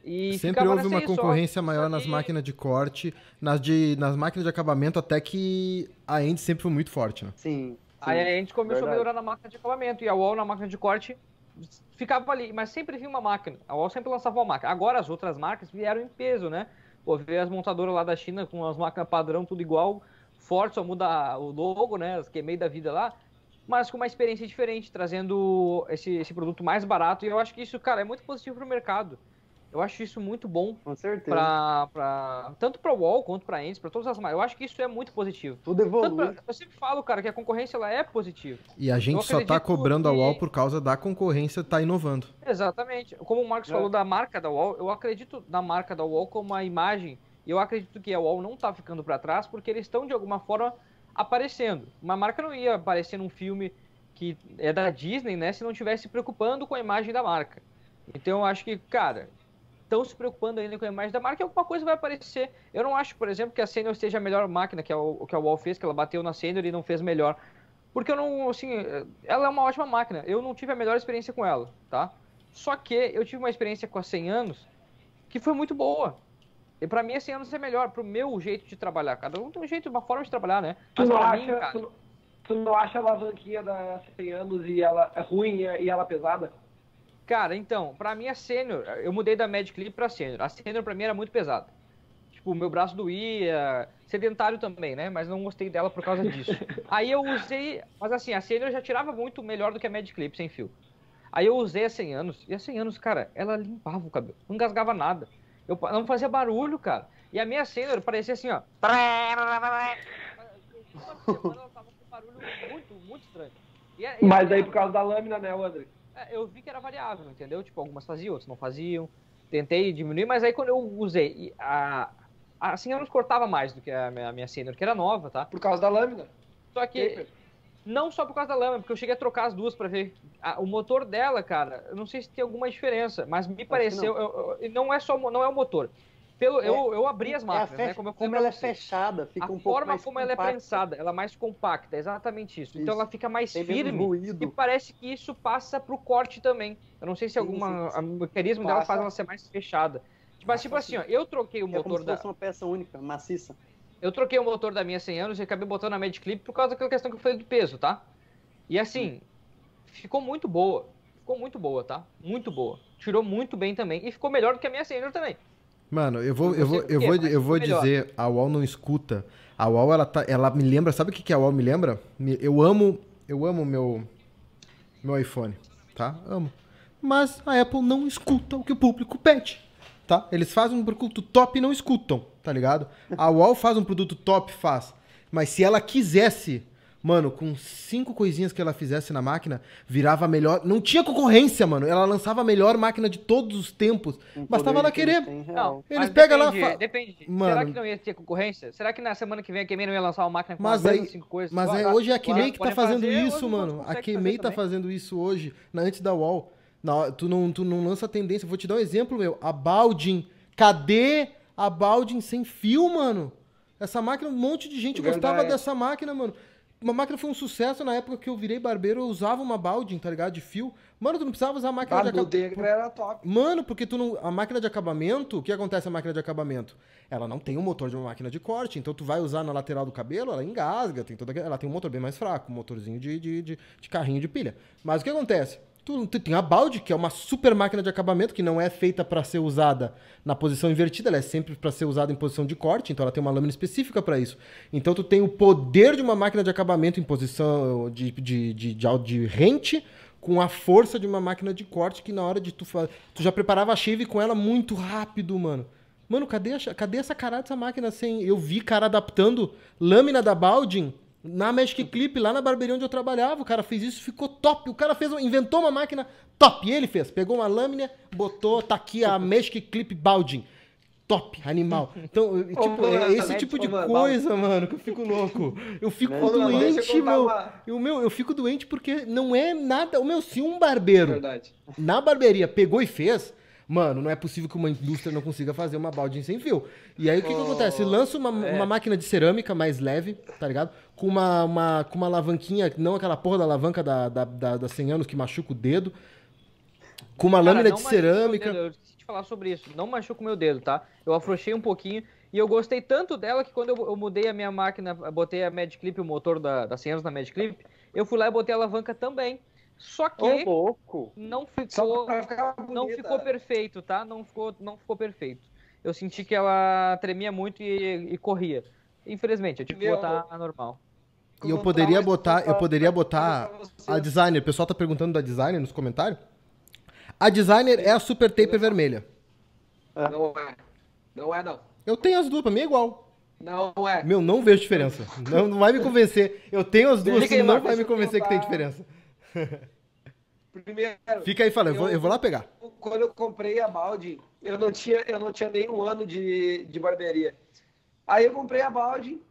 E Sempre houve uma concorrência maior nas máquinas de corte, nas, de, nas máquinas de acabamento, até que a Endes sempre foi muito forte, né? Sim. Aí a gente começou Verdade. a melhorar na máquina de acabamento. E a UOL na máquina de corte ficava ali. Mas sempre vinha uma máquina. A UOL sempre lançava uma máquina. Agora as outras marcas vieram em peso, né? Pô, as montadoras lá da China com as máquinas padrão, tudo igual. Forte, só muda o logo, né? As queimei da vida lá. Mas com uma experiência diferente, trazendo esse, esse produto mais barato. E eu acho que isso, cara, é muito positivo para o mercado. Eu acho isso muito bom. Com certeza. Pra, pra, tanto para o Wall quanto para a Ends, para todas as marcas. Eu acho que isso é muito positivo. Tudo evolui. Pra, eu sempre falo, cara, que a concorrência ela é positiva. E a gente só tá cobrando que... a Wall por causa da concorrência tá inovando. Exatamente. Como o Marcos é. falou da marca da Wall, eu acredito na marca da Wall como uma imagem. E eu acredito que a Wall não tá ficando para trás porque eles estão de alguma forma aparecendo. Uma marca não ia aparecer num filme que é da Disney, né, se não tivesse se preocupando com a imagem da marca. Então eu acho que, cara, estão se preocupando ainda com a imagem da marca e alguma coisa vai aparecer. Eu não acho, por exemplo, que a Senior seja a melhor máquina que a, que a Wall fez, que ela bateu na Senior e não fez melhor. Porque eu não, assim, ela é uma ótima máquina. Eu não tive a melhor experiência com ela, tá? Só que eu tive uma experiência com a 100 anos que foi muito boa. E pra mim, a 100 anos é melhor, pro meu jeito de trabalhar. Cada um tem um jeito, uma forma de trabalhar, né? Mas tu não, acha, mim, cara... tu, tu, não acha a alavanquinha da 100 anos e ela é ruim e ela pesada? Cara, então, pra mim a sênior, eu mudei da Magic Clip pra sênior. A sênior pra mim era muito pesada. Tipo, meu braço doía, sedentário também, né? Mas não gostei dela por causa disso. Aí eu usei, mas assim, a sênior já tirava muito melhor do que a Magic Clip sem fio. Aí eu usei a 100 anos, e a 100 anos, cara, ela limpava o cabelo, não engasgava nada. Eu não fazia barulho, cara. E a minha sênior parecia assim, ó. Ela tava com barulho muito, muito estranho. E, e mas aí por causa da lâmina, né, André? É, eu vi que era variável, entendeu? Tipo, algumas faziam, outras não faziam. Tentei diminuir, mas aí quando eu usei, a, a Senior cortava mais do que a minha, a minha que era nova, tá? Por causa da lâmina. Só que, não só por causa da lâmina, porque eu cheguei a trocar as duas para ver. A, o motor dela, cara, eu não sei se tem alguma diferença, mas me Acho pareceu, não. Eu, eu, não é só não é o motor. Pelo, é, eu, eu abri as máquinas, é né? Como, como ela é fechada, fica a um pouco mais A forma como compacta. ela é prensada, ela é mais compacta, exatamente isso. isso. Então ela fica mais Tem firme e parece que isso passa pro corte também. Eu não sei se o mecanismo passa. dela faz ela ser mais fechada. Mas tipo assim, ó, eu troquei o é motor da... uma peça única, maciça. Eu troquei o motor da minha 100 anos e acabei botando a Medclip por causa daquela questão que eu falei do peso, tá? E assim, ficou muito boa. Ficou muito boa, tá? Muito boa. Tirou muito bem também. E ficou melhor do que a minha Senior também. Mano, eu vou, eu vou, eu vou, eu vou dizer, a UOL não escuta. A UOL, ela, tá, ela me lembra, sabe o que, que a UOL me lembra? Eu amo, eu amo meu, meu iPhone, tá? Amo. Mas a Apple não escuta o que o público pede, tá? Eles fazem um produto top e não escutam, tá ligado? A UOL faz um produto top, faz. Mas se ela quisesse Mano, com cinco coisinhas que ela fizesse na máquina, virava melhor. Não tinha concorrência, mano. Ela lançava a melhor máquina de todos os tempos. Bastava ela querer. Não, eles pegam lá. Fa... Depende. Mano, Será que não ia ter concorrência? Será que na semana que vem a Kemei não ia lançar uma máquina com mas aí, cinco coisas? Mas é, hoje é a Kemei que tá fazendo fazer, isso, mano. A Kemei tá fazendo isso hoje, na, antes da Wall. Na, tu, não, tu não lança tendência. Vou te dar um exemplo, meu. A Baldin. Cadê a Baldin sem fio, mano? Essa máquina, um monte de gente Verdade. gostava dessa máquina, mano. Uma máquina foi um sucesso na época que eu virei barbeiro, eu usava uma Baldwin, tá ligado? De fio. Mano, tu não precisava usar a máquina de acabamento. era top. Mano, porque tu não. A máquina de acabamento, o que acontece a máquina de acabamento? Ela não tem o motor de uma máquina de corte, então tu vai usar na lateral do cabelo, ela engasga, tem toda ela tem um motor bem mais fraco, um motorzinho de, de, de, de carrinho de pilha. Mas o que acontece? Tu, tu, tem a balde, que é uma super máquina de acabamento, que não é feita para ser usada na posição invertida, ela é sempre para ser usada em posição de corte, então ela tem uma lâmina específica para isso. Então tu tem o poder de uma máquina de acabamento em posição de, de, de, de, de rente, com a força de uma máquina de corte, que na hora de tu fazer. Tu já preparava a shave com ela muito rápido, mano. Mano, cadê, a, cadê essa cara dessa máquina sem. Eu vi cara adaptando lâmina da Baldwin na Magic Clip, lá na barbearia onde eu trabalhava, o cara fez isso, ficou top. O cara fez, inventou uma máquina top. Ele fez, pegou uma lâmina, botou, tá aqui a Magic Clip Balding. top, animal. Então, tipo, é esse tipo de coisa, mano, que eu fico louco. Eu fico doente, meu. Eu, meu. Eu fico doente porque não é nada. O meu, se um barbeiro na barbearia pegou e fez, mano, não é possível que uma indústria não consiga fazer uma baldinha sem fio. E aí o que, que Oh, acontece? Lança uma, é. uma máquina de cerâmica mais leve, tá ligado? Com uma, uma, com uma alavanquinha, não aquela porra da alavanca da, da, da, da 100 anos que machuca o dedo. Com uma Cara, lâmina de cerâmica. Eu esqueci de falar sobre isso. Não machuca o meu dedo, tá? Eu afrouxei um pouquinho e eu gostei tanto dela que quando eu, eu mudei a minha máquina, botei a Mad Clip, o motor da, da 100 anos na Mad Clip, eu fui lá e botei a alavanca também. Só que Ô, louco. não ficou, não ficou perfeito, tá? Não ficou, não ficou perfeito. Eu senti que ela tremia muito e, e corria. Infelizmente, eu tive que botar a normal. E eu poderia botar, eu poderia botar a designer. O pessoal tá perguntando da designer nos comentários. A designer é a super taper vermelha. Não é. Não é, não. Eu tenho as duas, pra mim é igual. Não é. Meu, não vejo diferença. Não, não vai me convencer. Eu tenho as duas, aí, não vai me convencer que tem diferença. Primeiro, Fica aí falando, eu vou, eu vou lá pegar. quando eu comprei a balde, eu não tinha, eu não tinha nem um ano de, de barbearia. Aí eu comprei a balde,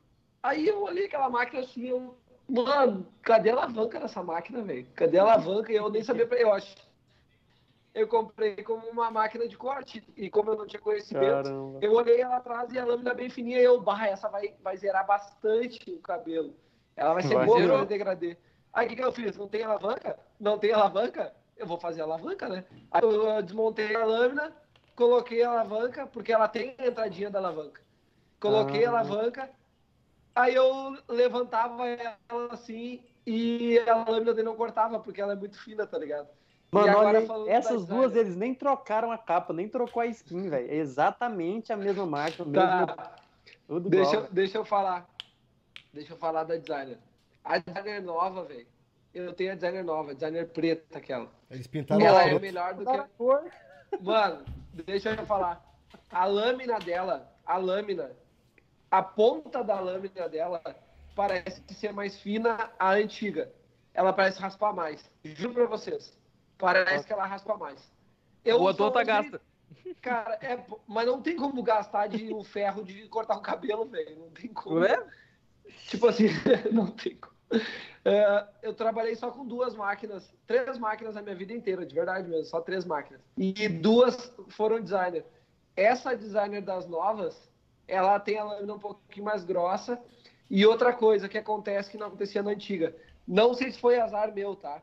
aí eu olhei aquela máquina assim, eu, mano, cadê a alavanca dessa máquina, velho? Cadê a alavanca? E eu nem sabia, pra- eu acho. Eu comprei como uma máquina de corte, e como eu não tinha conhecimento, Caramba. eu olhei ela atrás e a lâmina bem fininha, e eu, barra, essa vai, vai zerar bastante o cabelo. Ela vai ser Vai boa para degradê. Aí o que, que eu fiz? Não tem alavanca? Não tem alavanca? Eu vou fazer alavanca, né? Aí eu desmontei a lâmina, coloquei a alavanca, porque ela tem a entradinha da alavanca. Coloquei a Ah. alavanca, aí eu levantava ela assim e a lâmina dele não cortava, porque ela é muito fina, tá ligado? Mano, olha, essas duas eles nem trocaram a capa, nem trocou a skin, velho. É exatamente a mesma máquina, o mesmo, Tá. tudo Deixa, igual. eu- deixa eu falar. Deixa eu falar da designer. A designer nova, velho. Eu tenho a designer nova, designer preta aquela. Eles pintaram ela é preto. melhor do que. a cor. Mano, deixa eu falar. A lâmina dela, a lâmina, a ponta da lâmina dela parece ser mais fina a antiga. Ela parece raspar mais. Juro pra vocês. Parece que ela raspa mais. Eu Ou a sou tua de- gasta. Cara, é, mas não tem como gastar de um ferro de cortar o cabelo, velho. Não tem como. Ué? Tipo assim, não tem como. É, eu trabalhei só com duas máquinas, três máquinas na minha vida inteira, de verdade mesmo, só três máquinas. E duas foram designer. Essa designer das novas, ela tem a lâmina um pouquinho mais grossa. E outra coisa que acontece que não acontecia na antiga. Não sei se foi azar meu, tá?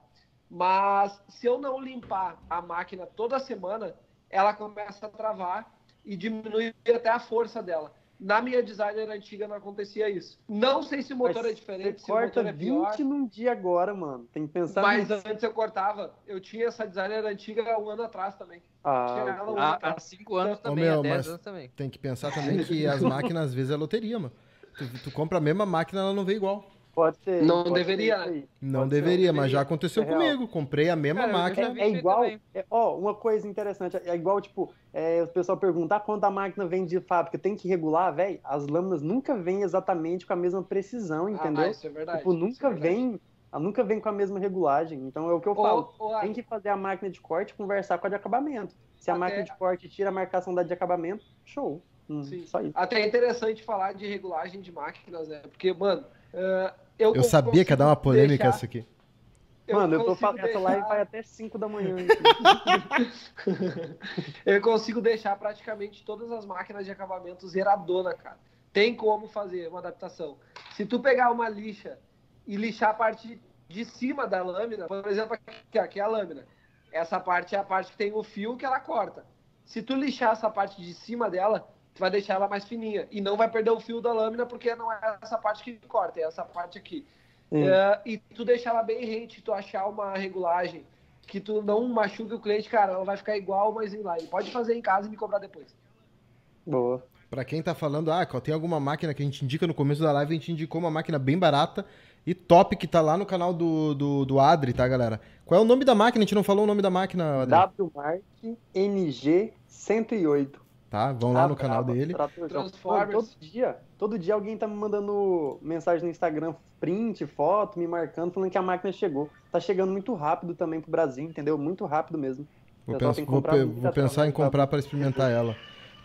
Mas se eu não limpar a máquina toda semana, ela começa a travar e diminui até a força dela. Na minha designer antiga não acontecia isso. Não sei se o motor Mas é diferente, Você se o corta motor é 20 pior. num dia agora, mano. Tem que pensar Mas nisso. antes eu cortava. Eu tinha essa designer antiga um ano atrás também. Ah, tinha ela um ano Há, há atrás. cinco anos Ô, também, meu, há 10 mas- anos também. Tem que pensar também que as máquinas, às vezes, é loteria, mano. Tu, tu compra a mesma máquina, ela não vem igual. Pode ser. Não pode deveria, ser. Não Pode ser, deveria, não mas já aconteceu É real. comigo. Comprei a mesma Cara, eu máquina. É aí igual, é, ó, uma coisa interessante, é igual, tipo, é, o pessoal pergunta, ah, quando a máquina vem de fábrica, tem que regular, velho? As lâminas nunca vêm exatamente com a mesma precisão, entendeu? Ah, isso é verdade. tipo, é nunca verdade. vem, ela nunca vem com a mesma regulagem. Então é o que eu falo. Ô, ô, Tem que fazer a máquina de corte e conversar com a de acabamento. Se a Até- máquina de corte tira a marcação da de acabamento, show. Hum, Sim. Só isso. Até é interessante falar de regulagem de máquinas, né? Porque, mano, eh, eu Eu sabia que ia dar uma polêmica deixar- essa aqui. Mano, eu tô falando, essa deixar- live vai até 5 da manhã. eu consigo deixar praticamente todas as máquinas de acabamento zeradona, cara. Tem como fazer uma adaptação. Se tu pegar uma lixa e lixar a parte de cima da lâmina, por exemplo, aqui, aqui é a lâmina. Essa parte é a parte que tem o fio que ela corta. Se tu lixar essa parte de cima dela, vai deixar ela mais fininha. E não vai perder o fio da lâmina, porque não é essa parte que corta, é essa parte aqui. Sim. É, e tu deixar ela bem rente, tu achar uma regulagem que tu não machuque o cliente, cara, ela vai ficar igual, mas em lá. E pode fazer em casa e me cobrar depois. Boa. Pra quem tá falando, ah, tem alguma máquina que a gente indica no começo da live, a gente indicou uma máquina bem barata e top que tá lá no canal do, do, do Adri, tá, galera? Qual é o nome da máquina? A gente não falou o nome da máquina, Adri. WMark NG 108. Tá, vão lá Ah, no canal dele. Transformers. Todo dia, todo dia alguém tá me mandando mensagem no Instagram, print, foto, me marcando, falando que a máquina chegou. Tá chegando muito rápido também pro Brasil, entendeu? Muito rápido mesmo. Vou, pessoal pens- tem que vou vou pensar em comprar pra experimentar ela.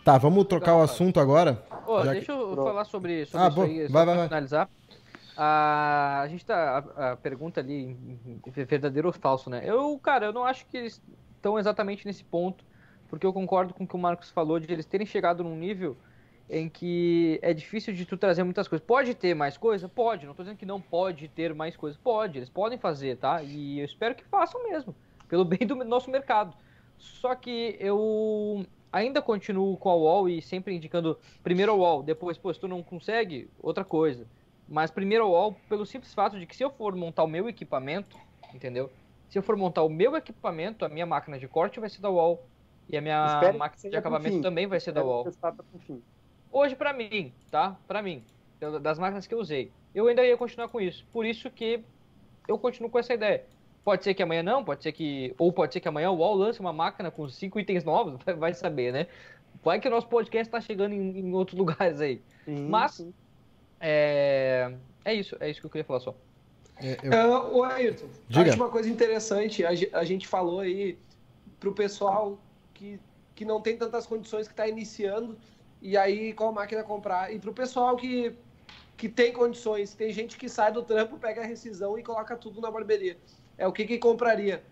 Tá, vamos trocar o assunto agora. Deixa eu falar sobre, sobre Ah, isso bom, aí, só vai, pra vai, vai. finalizar. A, a gente tá. A, a pergunta ali, verdadeiro ou falso, né? Eu, cara, eu não acho que eles estão exatamente nesse ponto, porque eu concordo com o que o Marcos falou de eles terem chegado num nível em que é difícil de tu trazer muitas coisas. Pode ter mais coisa? Pode. Não tô dizendo que não pode ter mais coisa. Pode, eles podem fazer, tá? E eu espero que façam mesmo, pelo bem do nosso mercado. Só que eu ainda continuo com a wall e sempre indicando primeiro a wall, depois, pô, se tu não consegue, outra coisa. Mas primeiro a wall, pelo simples fato de que se eu for montar o meu equipamento, entendeu? Se eu for montar o meu equipamento, a minha máquina de corte vai ser da wall. E a minha Espero máquina de acabamento fim. também vai ser da Espero pra fim. Hoje, pra mim, tá? Pra mim, das máquinas que eu usei, eu ainda ia continuar com isso. Por isso que eu continuo com essa ideia. Pode ser que amanhã não, pode ser que. Ou pode ser que amanhã o UOL lance uma máquina com cinco itens novos, vai- saber, né? Vai que o nosso podcast tá chegando em, em outros lugares aí. Sim, Mas- sim. É. É isso, é isso que eu queria falar só. É, eu- Ah, Ô, Ayrton, Diga. acho uma coisa interessante, a, a gente falou aí pro pessoal que, que não tem tantas condições que está iniciando, e aí qual máquina comprar, e pro pessoal que, que tem condições, tem gente que sai do trampo, pega a rescisão e coloca tudo na barbearia. É o que que compraria?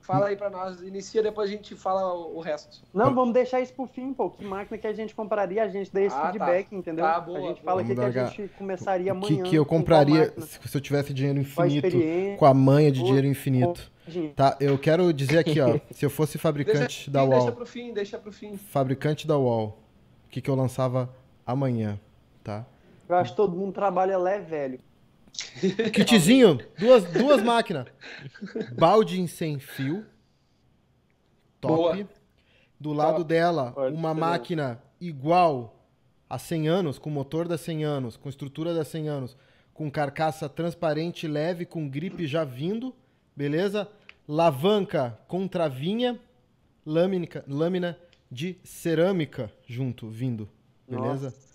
Fala aí pra nós, inicia, depois a gente fala o, o resto. Não, vamos deixar isso pro fim, pô. Que máquina que a gente compraria, a gente dá esse Ah, tá. feedback, entendeu? Tá, boa, a gente boa. fala aqui Vamos que a gente começaria o amanhã. que, que eu com compraria se, eu tivesse dinheiro infinito, experiência, com a manha de dinheiro infinito? Tá, eu quero dizer aqui, ó, se eu fosse fabricante Deixa, da deixa UOL, pro fim, deixa pro fim. fabricante da UOL, o que, que eu lançava amanhã, tá? Eu acho que todo mundo trabalha leve, velho. Kitzinho, duas, duas máquinas. Balde em sem fio. Top. Boa. Do lado Top. dela, Pode uma ser. máquina igual a 100 anos, com motor da 100 anos, com estrutura da 100 anos, com carcaça transparente leve, com gripe já vindo, beleza? Alavanca com travinha, lâmina, lâmina de cerâmica junto, vindo, beleza? Nossa.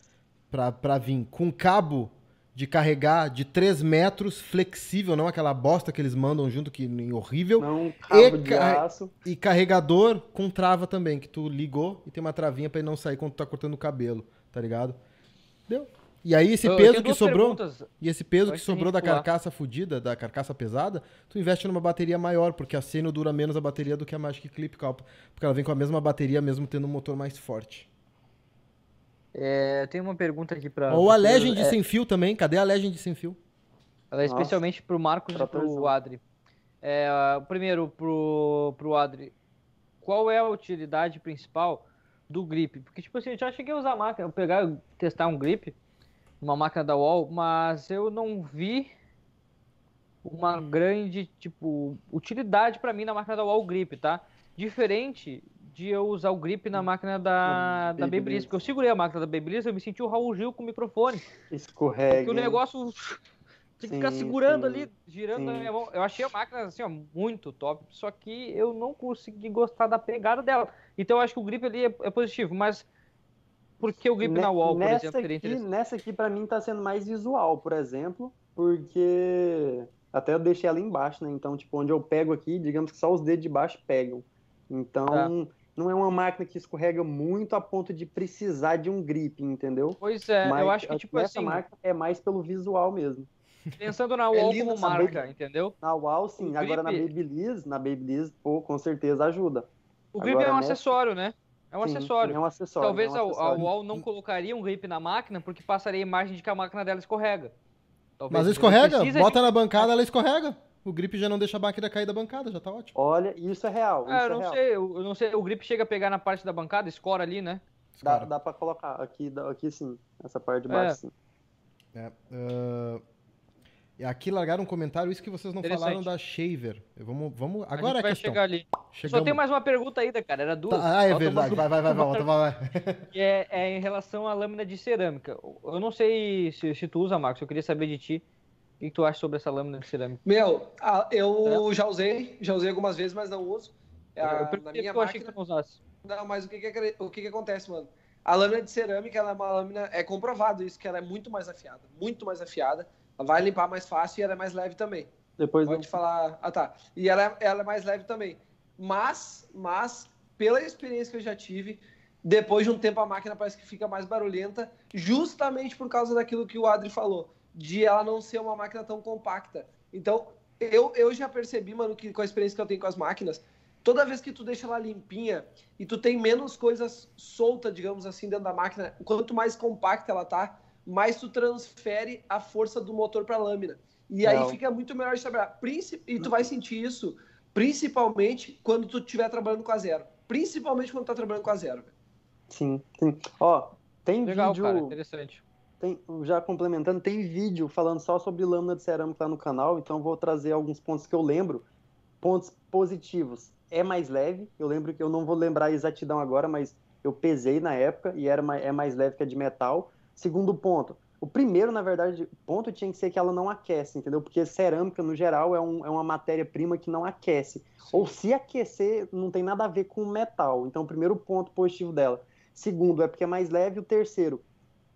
Pra, pra vir. Com cabo de carregar de 3 metros, flexível, não aquela bosta que eles mandam junto, que é horrível. Não, um cabo de ca- aço. E carregador com trava também, que tu ligou e tem uma travinha pra ele não sair quando tu tá cortando o cabelo, tá ligado? Deu. E aí esse Eu- eu peso tenho que sobrou, perguntas. e esse peso que sobrou da carcaça fudida, da carcaça pesada, tu investe numa bateria maior, porque a Seno dura menos a bateria do que a Magic Clip, Calpa, porque ela vem com a mesma bateria mesmo tendo um motor mais forte. É, tem uma pergunta aqui pra. Ou a Legend é, sem fio também, cadê a Legend sem fio? Ela é Nossa. especialmente pro Marcos e pro. Adri. É, primeiro, pro, pro Adri, qual é a utilidade principal do grip? Porque, tipo assim, eu já cheguei a usar a máquina, pegar testar um grip, uma máquina da Wall, mas eu não vi uma grande, tipo, utilidade pra mim na máquina da Wall grip, tá? Diferente de eu usar o grip na máquina da, Na da Babyliss, porque eu segurei a máquina da Babyliss, eu me senti o Raul Gil com o microfone. Escorrega. Porque o negócio tinha que ficar segurando sim, ali, girando na sim. minha mão. Eu achei a máquina assim, ó, muito top, só que eu não consegui gostar da pegada dela. Então eu acho que o grip ali é, é positivo, mas por que o grip Ne- na wall, por exemplo, seria aqui? Nessa aqui, pra mim, tá sendo mais visual, por exemplo, porque até eu deixei ela embaixo, né? Então, tipo, onde eu pego aqui, digamos que só os dedos de baixo pegam. Então, Tá. Não é uma máquina que escorrega muito a ponto de precisar de um grip, entendeu? Pois é, Mas eu acho que, tipo nessa assim, máquina é mais pelo visual mesmo. pensando na É wall linda como essa marca, baby. entendeu? Na UAU, sim. O Agora na grip- Babyliss, na Babyliss, pô, com certeza ajuda. O grip Agora é um nessa- acessório, né? É um Sim, acessório. É um acessório. Talvez é a, um a acessório. wall não colocaria um grip na máquina porque passaria a imagem de que a máquina dela escorrega. Talvez, Mas escorrega, bota de- na bancada, ela escorrega. O grip já não deixa a máquina cair da bancada, já tá ótimo. Olha, isso é real. Ah, isso eu não é real. sei, eu eu não sei, o grip chega a pegar na parte da bancada, escora ali, né? Dá, dá pra colocar aqui, aqui sim. Essa parte de É. baixo, sim. É, e aqui largaram um comentário, isso que vocês não falaram da Shaver. Vamos, vamos, a agora gente é a vai questão. chegar ali. Só Chegamos. tem mais uma pergunta ainda, cara. Era duas. Tá, ah, é verdade. Vai, vai, vai, volta, vai, vai. que é, é em relação à lâmina de cerâmica. Eu não sei se, se tu usa, Marcos. Eu queria saber de ti. O que tu acha sobre essa lâmina de cerâmica? Meu, ah, eu já usei, já usei algumas vezes, mas não uso. É. eu Ah, na minha porque eu achei que máquina, tu não usasse. Não, mas o que que, o que que acontece, mano? A lâmina de cerâmica, ela é uma lâmina, é comprovado isso, que ela é muito mais afiada, muito mais afiada. Ela vai limpar mais fácil e ela é mais leve também. Depois Pode falar. Ah, tá. E ela, é- ela é mais leve também. Mas, mas, pela experiência que eu já tive, depois de um tempo a máquina parece que fica mais barulhenta, justamente por causa daquilo que o Adri falou, de ela não ser uma máquina tão compacta. Então, eu, eu já percebi, mano, que com a experiência que eu tenho com as máquinas, toda vez que tu deixa ela limpinha e tu tem menos coisas solta, digamos assim, dentro da máquina, quanto mais compacta ela tá, mais tu transfere a força do motor para a lâmina. E aí fica muito melhor de trabalhar. E tu vai sentir isso principalmente quando tu estiver trabalhando com a zero. Principalmente quando tu tá trabalhando com a zero. Sim, sim. Ó, tem Legal, vídeo. Cara, interessante. Tem, já complementando, tem vídeo falando só sobre lâmina de cerâmica lá no canal, então vou trazer alguns pontos que eu lembro. Pontos positivos. É mais leve, eu lembro que eu não vou lembrar a exatidão agora, mas eu pesei na época e era mais, é mais leve que a de metal. Segundo ponto, o primeiro, na verdade, ponto tinha que ser que ela não aquece, entendeu? Porque cerâmica, no geral, é, um, é uma matéria-prima que não aquece. Sim. Ou se aquecer, não tem nada a ver com metal. Então, o primeiro ponto positivo dela. Segundo, é porque é mais leve. O terceiro,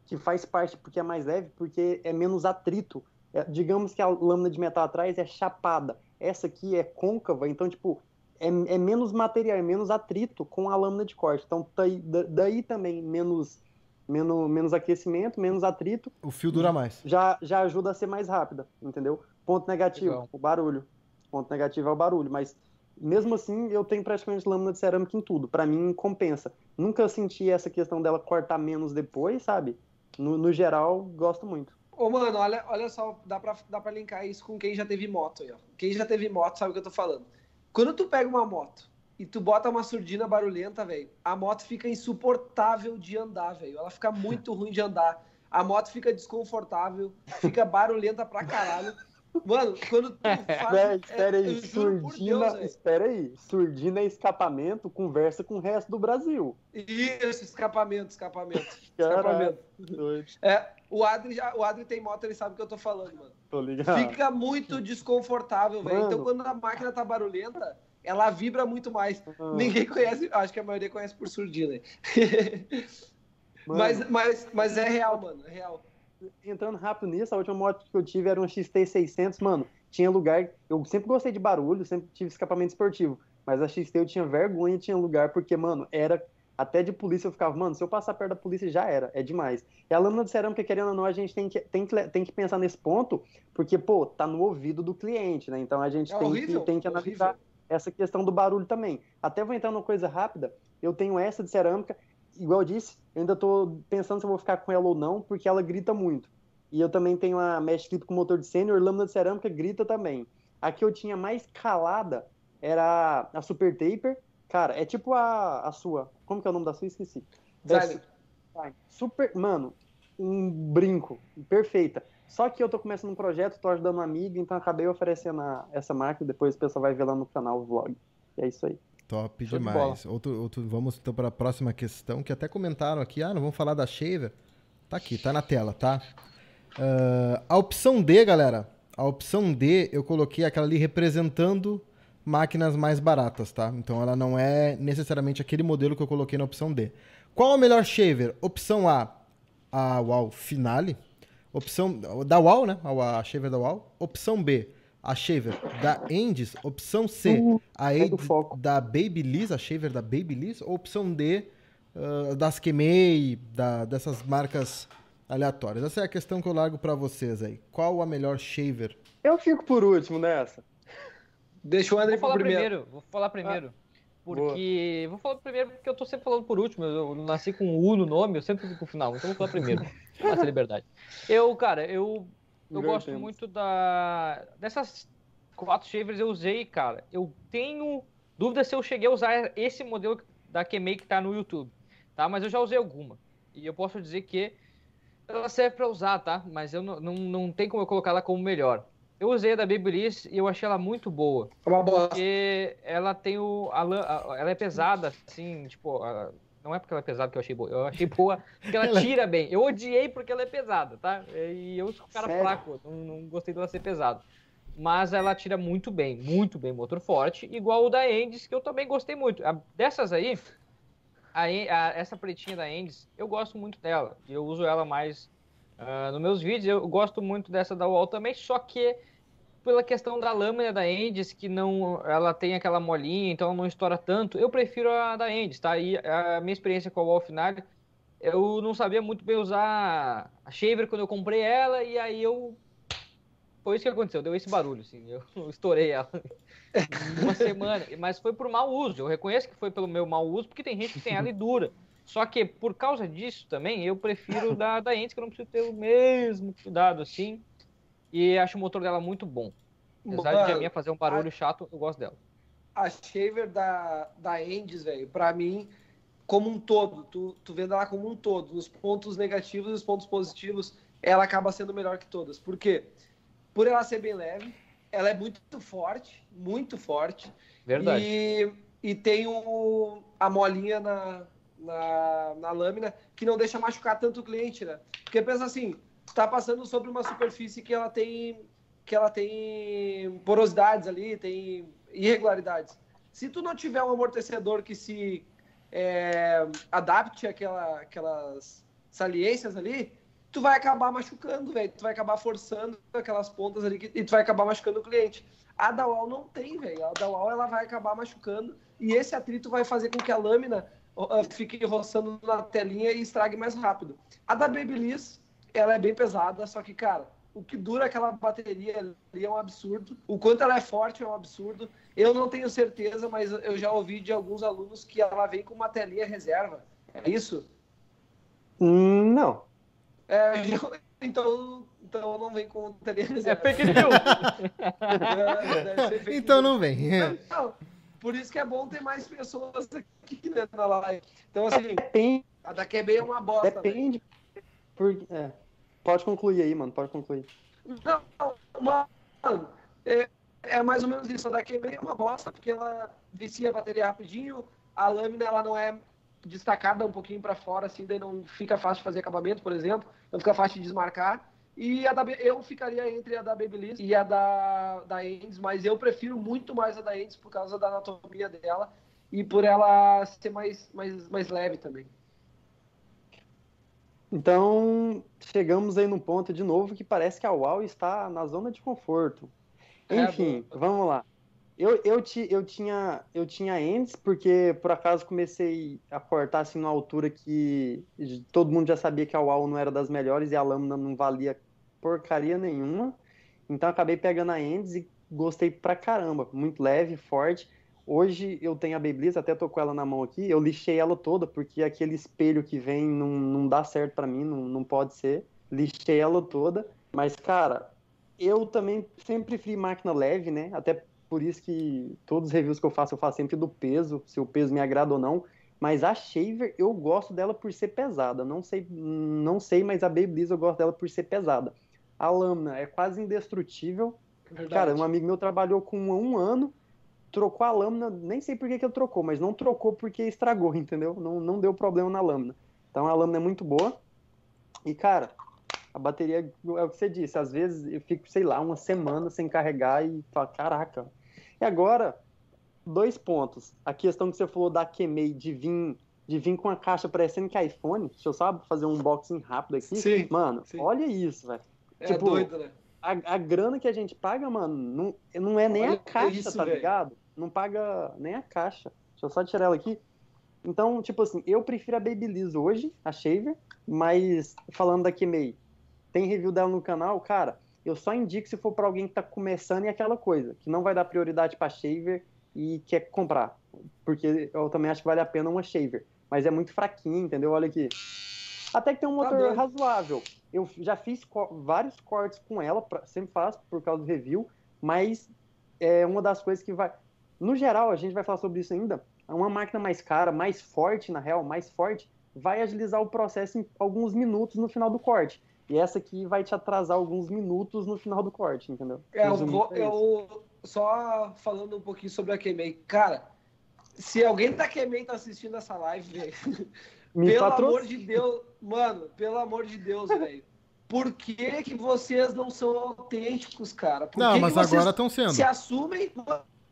que faz parte porque é mais leve, porque é menos atrito. É, digamos que a lâmina de metal atrás é chapada. Essa aqui é côncava, então, tipo, é, é menos material, é menos atrito com a lâmina de corte. Então, daí, daí também menos menos, menos aquecimento, menos atrito. O fio dura mais. Já, já ajuda a ser mais rápida, entendeu? Ponto negativo, Legal. o barulho. Ponto negativo é o barulho, mas mesmo assim eu tenho praticamente lâmina de cerâmica em tudo. Para mim compensa. Nunca senti essa questão dela cortar menos depois, sabe? No, no geral, gosto muito. Ô, mano, olha, olha só, dá pra, dá pra linkar isso com quem já teve moto aí, ó. Quem já teve moto sabe o que eu tô falando. Quando tu pega uma moto e tu bota uma surdina barulhenta, velho, a moto fica insuportável de andar, velho. Ela fica muito ruim de andar. A moto fica desconfortável, fica barulhenta pra caralho. Mano, quando tu faz. Véi, espera é, aí, surdina. Deus, espera aí. Surdina é escapamento, conversa com o resto do Brasil. Isso, escapamento, escapamento. escapamento. É, o Adri, já, o Adri tem moto, ele sabe o que eu tô falando, mano. Tô ligado. Fica muito desconfortável, velho. Então, quando a máquina tá barulhenta, ela vibra muito mais. Ah. Ninguém conhece, acho que a maioria conhece por surdina. mas, mas, mas é real, mano, é real. Entrando rápido nisso, a última moto que eu tive era um XT600, mano. Tinha lugar. Eu sempre gostei de barulho, sempre tive escapamento esportivo. Mas a XT eu tinha vergonha, tinha lugar, porque, mano, era. Até de polícia eu ficava, mano, se eu passar perto da polícia já era, é demais. E a lâmina de cerâmica, querendo ou não, a gente tem que, tem que, tem que pensar nesse ponto, porque, pô, tá no ouvido do cliente, né? Então a gente é tem, horrível, que, tem que analisar. Horrível essa questão do barulho também. Até vou entrar numa coisa rápida, eu tenho essa de cerâmica, igual eu disse, eu ainda estou pensando se eu vou ficar com ela ou não, porque ela grita muito. E eu também tenho a mesh clip com motor de sênior, lâmina de cerâmica grita também. A que eu tinha mais calada era a Super Taper. Cara, é tipo a, a sua. Como que é o nome da sua? Esqueci. É, super. Mano, um brinco. Perfeita. Só que eu tô começando um projeto, tô ajudando um amigo, então acabei oferecendo a, essa máquina, depois o pessoal vai ver lá no canal o vlog. E é isso aí. Top Show demais. De outro, outro, vamos então para a próxima questão, que até comentaram aqui, ah, não vamos falar da Shaver. Tá aqui, tá na tela, tá? Uh, a opção D, galera, a opção D eu coloquei aquela ali representando máquinas mais baratas, tá? Então ela não é necessariamente aquele modelo que eu coloquei na opção D. Qual a melhor shaver? Opção A, a UAU Finale, Opção da UAU, né? A shaver da UAU. Opção B, a shaver da Endes. Opção C, uh, a é da Babyliss, a shaver da Babyliss. Ou opção D, uh, das Kemei, da, dessas marcas aleatórias. Essa é a questão que eu largo para vocês aí. Qual a melhor shaver? Eu fico por último nessa. Deixa o André vou falar primeiro. primeiro. Vou falar primeiro. Ah. Porque. Boa. Vou falar primeiro porque eu tô sempre falando por último. Eu nasci com U no nome, eu sempre fico pro final. Então vou falar primeiro. Essa liberdade. Eu, cara, eu, eu gosto muito da. Dessas quatro shavers eu usei, cara. Eu tenho dúvida se eu cheguei a usar esse modelo da Kemei que tá no YouTube. Tá? Mas eu já usei alguma. E eu posso dizer que ela serve para usar, tá? Mas eu não, não, não tem como eu colocar ela como melhor. Eu usei a da Babyliss e eu achei ela muito boa. É uma boa. Porque ela tem o. A, a, ela é pesada, assim, tipo. A, não é porque ela é pesada que eu achei boa. Eu achei boa porque ela tira bem. Eu odiei porque ela é pesada, tá? E eu sou um cara Sério? fraco. Não, não gostei dela ser pesada. Mas ela tira muito bem, muito bem, motor forte, igual o da Endes, que eu também gostei muito. Dessas aí, a, a, essa pretinha da Endes, eu gosto muito dela. Eu uso ela mais uh, nos meus vídeos. Eu gosto muito dessa da UOL também, só que pela questão da lâmina da Endes, que não, ela tem aquela molinha, então ela não estoura tanto. Eu prefiro a da Endes, tá? E a minha experiência com a Wolfnag, eu não sabia muito bem usar a Shaver quando eu comprei ela, e aí eu... Foi isso que aconteceu, deu esse barulho, assim, eu estourei ela uma semana, mas foi por mau uso. Eu reconheço que foi pelo meu mau uso, porque tem gente que tem ela e dura. Só que por causa disso também, eu prefiro da, da Ents, que eu não preciso ter o mesmo cuidado assim. E acho o motor dela muito bom. Apesar Mano, de a minha fazer um barulho a, chato, eu gosto dela. A shaver da, da Endes, velho, pra mim, como um todo, tu, tu vendo ela como um todo, nos pontos negativos e os pontos positivos, ela acaba sendo melhor que todas. Por quê? Por ela ser bem leve, ela é muito forte, muito forte. Verdade. E, e tem o, a molinha na, na, na lâmina que não deixa machucar tanto o cliente, né? Porque pensa assim, está passando sobre uma superfície que ela tem que ela tem porosidades ali, tem irregularidades. Se tu não tiver um amortecedor que se é, adapte àquela, àquelas saliências ali, tu vai acabar machucando, velho. Tu vai acabar forçando aquelas pontas ali e tu vai acabar machucando o cliente. A Dawal não tem, velho. A Dawal ela vai acabar machucando e esse atrito vai fazer com que a lâmina fique roçando na telinha e estrague mais rápido. A da Babyliss, ela é bem pesada, só que, cara, o que dura aquela bateria ali é um absurdo. O quanto ela é forte é um absurdo. Eu não tenho certeza, mas eu já ouvi de alguns alunos que ela vem com uma telinha reserva. É isso? Hum, não. É, então, então não vem com telinha é reserva. É fake news. é, então não vem. Não, por isso que é bom ter mais pessoas aqui né, na live. Então, assim, Depende. a da QB é uma bosta. Depende. Por, é. Pode concluir aí, mano. Pode concluir. Não, mano, é, é mais ou menos isso. A da QB é uma bosta, porque ela vicia a bateria rapidinho. A lâmina, ela não é destacada um pouquinho para fora, assim, daí não fica fácil de fazer acabamento, por exemplo. Não fica fácil de desmarcar. E a da, eu ficaria entre a da Babyliss e a da, da Endes, mas eu prefiro muito mais a da Endes por causa da anatomia dela e por ela ser mais, mais, mais leve também. Então, chegamos aí no ponto de novo que parece que a UAU está na zona de conforto. É, Enfim, é, vamos lá. Eu, eu, ti, eu, tinha, eu tinha Endes, porque por acaso comecei a cortar assim na altura que todo mundo já sabia que a UAU não era das melhores e a lâmina não valia porcaria nenhuma. Então acabei pegando a Endes e gostei pra caramba. Muito leve, forte. Hoje eu tenho a Babyliss, até tô com ela na mão aqui. Eu lixei ela toda, porque aquele espelho que vem não, não dá certo para mim, não, não pode ser. Lixei ela toda. Mas, cara, eu também sempre preferi máquina leve, né? Até por isso que todos os reviews que eu faço, eu faço sempre do peso, se o peso me agrada ou não. Mas a Shaver, eu gosto dela por ser pesada. Não sei, não sei, mas a Babyliss eu gosto dela por ser pesada. A lâmina é quase indestrutível. Verdade. Cara, um amigo meu trabalhou com um ano, trocou a lâmina, nem sei por que, que ele trocou, mas não trocou porque estragou, entendeu? Não, não deu problema na lâmina. Então a lâmina é muito boa. E, cara, a bateria é o que você disse. Às vezes eu fico, sei lá, uma semana sem carregar e falo, caraca. E agora, dois pontos. A questão que você falou da Kemei de vir, de vir com a caixa parecendo que é iPhone. Deixa eu só fazer um unboxing rápido aqui. Sim, Mano, sim. olha isso, velho. É tipo, doido, né? A, a, grana que a gente paga, mano, não, não é nem Olha a caixa, isso, tá véio. ligado? Não paga nem a caixa. Deixa eu só tirar ela aqui. Então, tipo assim, eu prefiro a Babyliss hoje, a Shaver, mas falando da Kimei, tem review dela no canal, cara, eu só indico se for para alguém que tá começando e aquela coisa, que não vai dar prioridade para Shaver e quer comprar, porque eu também acho que vale a pena uma Shaver, mas é muito fraquinho, entendeu? Olha aqui. Até que tem um tá motor tá razoável. Eu já fiz co vários cortes com ela, pra, sempre faço por causa do review, mas é uma das coisas que vai. No geral, a gente vai falar sobre isso ainda. Uma máquina mais cara, mais forte, na real, mais forte, vai agilizar o processo em alguns minutos no final do corte. E essa aqui vai te atrasar alguns minutos no final do corte, entendeu? É, eu, é eu só falando um pouquinho sobre a Kemei. Cara, se alguém da Kemei tá assistindo essa live, velho, Me pelo amor de Deus, mano, pelo amor de Deus, velho. Por que, que vocês não são autênticos, cara? Por não, que mas que agora estão sendo. Se assumem.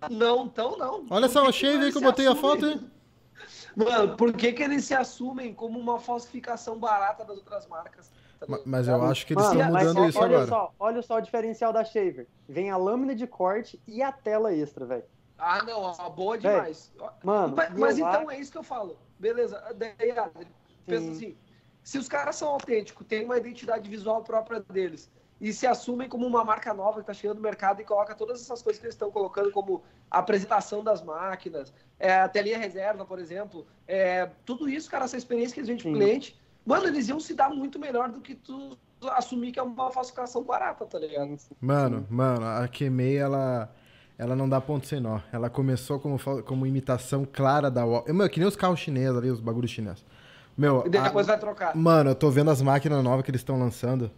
Não, então não. Olha só, achei aí que eu botei assumem? a foto, hein? Mano, por que, que eles se assumem como uma falsificação barata das outras marcas? Tá? Mas eu acho que eles estão mudando ó- isso olha agora. Só, olha só o diferencial da Shaver. Vem a lâmina de corte e a tela extra, velho. Ah, não, ó, boa demais. Mano, Mas, então acho- é isso que eu falo. Beleza, daí, Adri, pensa Sim. assim, se os caras são autênticos, têm uma identidade visual própria deles, e se assumem como uma marca nova que está chegando no mercado e coloca todas essas coisas que eles estão colocando, como a apresentação das máquinas, é, a telinha reserva, por exemplo, é, tudo isso, cara, essa experiência que eles vendem pro Sim. cliente, mano, eles iam se dar muito melhor do que tu assumir que é uma falsificação barata, tá ligado? Mano, mano, a Kemei, ela, ela não dá ponto sem nó. Ela começou como, como imitação clara da Wall. Meu, que nem os carros chineses ali, os bagulhos chineses. Meu, E depois a- vai trocar. mano, eu tô vendo as máquinas novas que eles estão lançando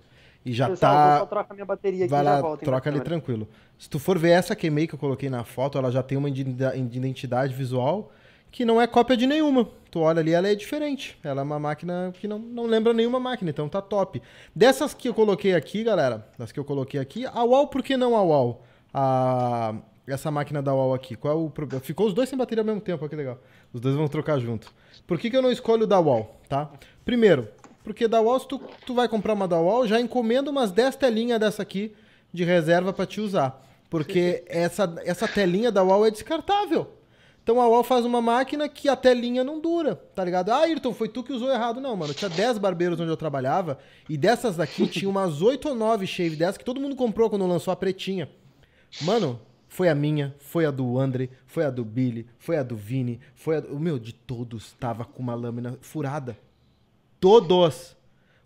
e já Pessoal, eu tá... só trocar minha bateria aqui Vai já lá, troca ali câmera. tranquilo. Se tu for ver essa Kemei que eu coloquei na foto, ela já tem uma identi- identidade visual que não é cópia de nenhuma. Tu olha ali, ela é diferente. Ela é uma máquina que não, não lembra nenhuma máquina, então tá top. Dessas que eu coloquei aqui, galera, das que eu coloquei aqui, a UAU, por que não a UAU? A, essa máquina da UAU aqui, qual é o problema? Ficou os dois sem bateria ao mesmo tempo, olha que legal. Os dois vão trocar junto. Por que, que eu não escolho o da UAU, tá? Primeiro, porque da UAU, se tu, tu vai comprar uma da UAU, já encomenda umas 10 telinhas dessa aqui de reserva pra te usar. Porque essa, essa telinha da UAU é descartável. Então a UOL faz uma máquina que a telinha não dura, tá ligado? Ah, Ayrton, foi tu que usou errado. Não, mano, tinha 10 barbeiros onde eu trabalhava e dessas daqui tinha umas 8 ou 9 shave dessas que todo mundo comprou quando lançou a pretinha. Mano, foi a minha, foi a do Andre, foi a do Billy, foi a do Vini, foi a do... O meu, de todos tava com uma lâmina furada. Todos!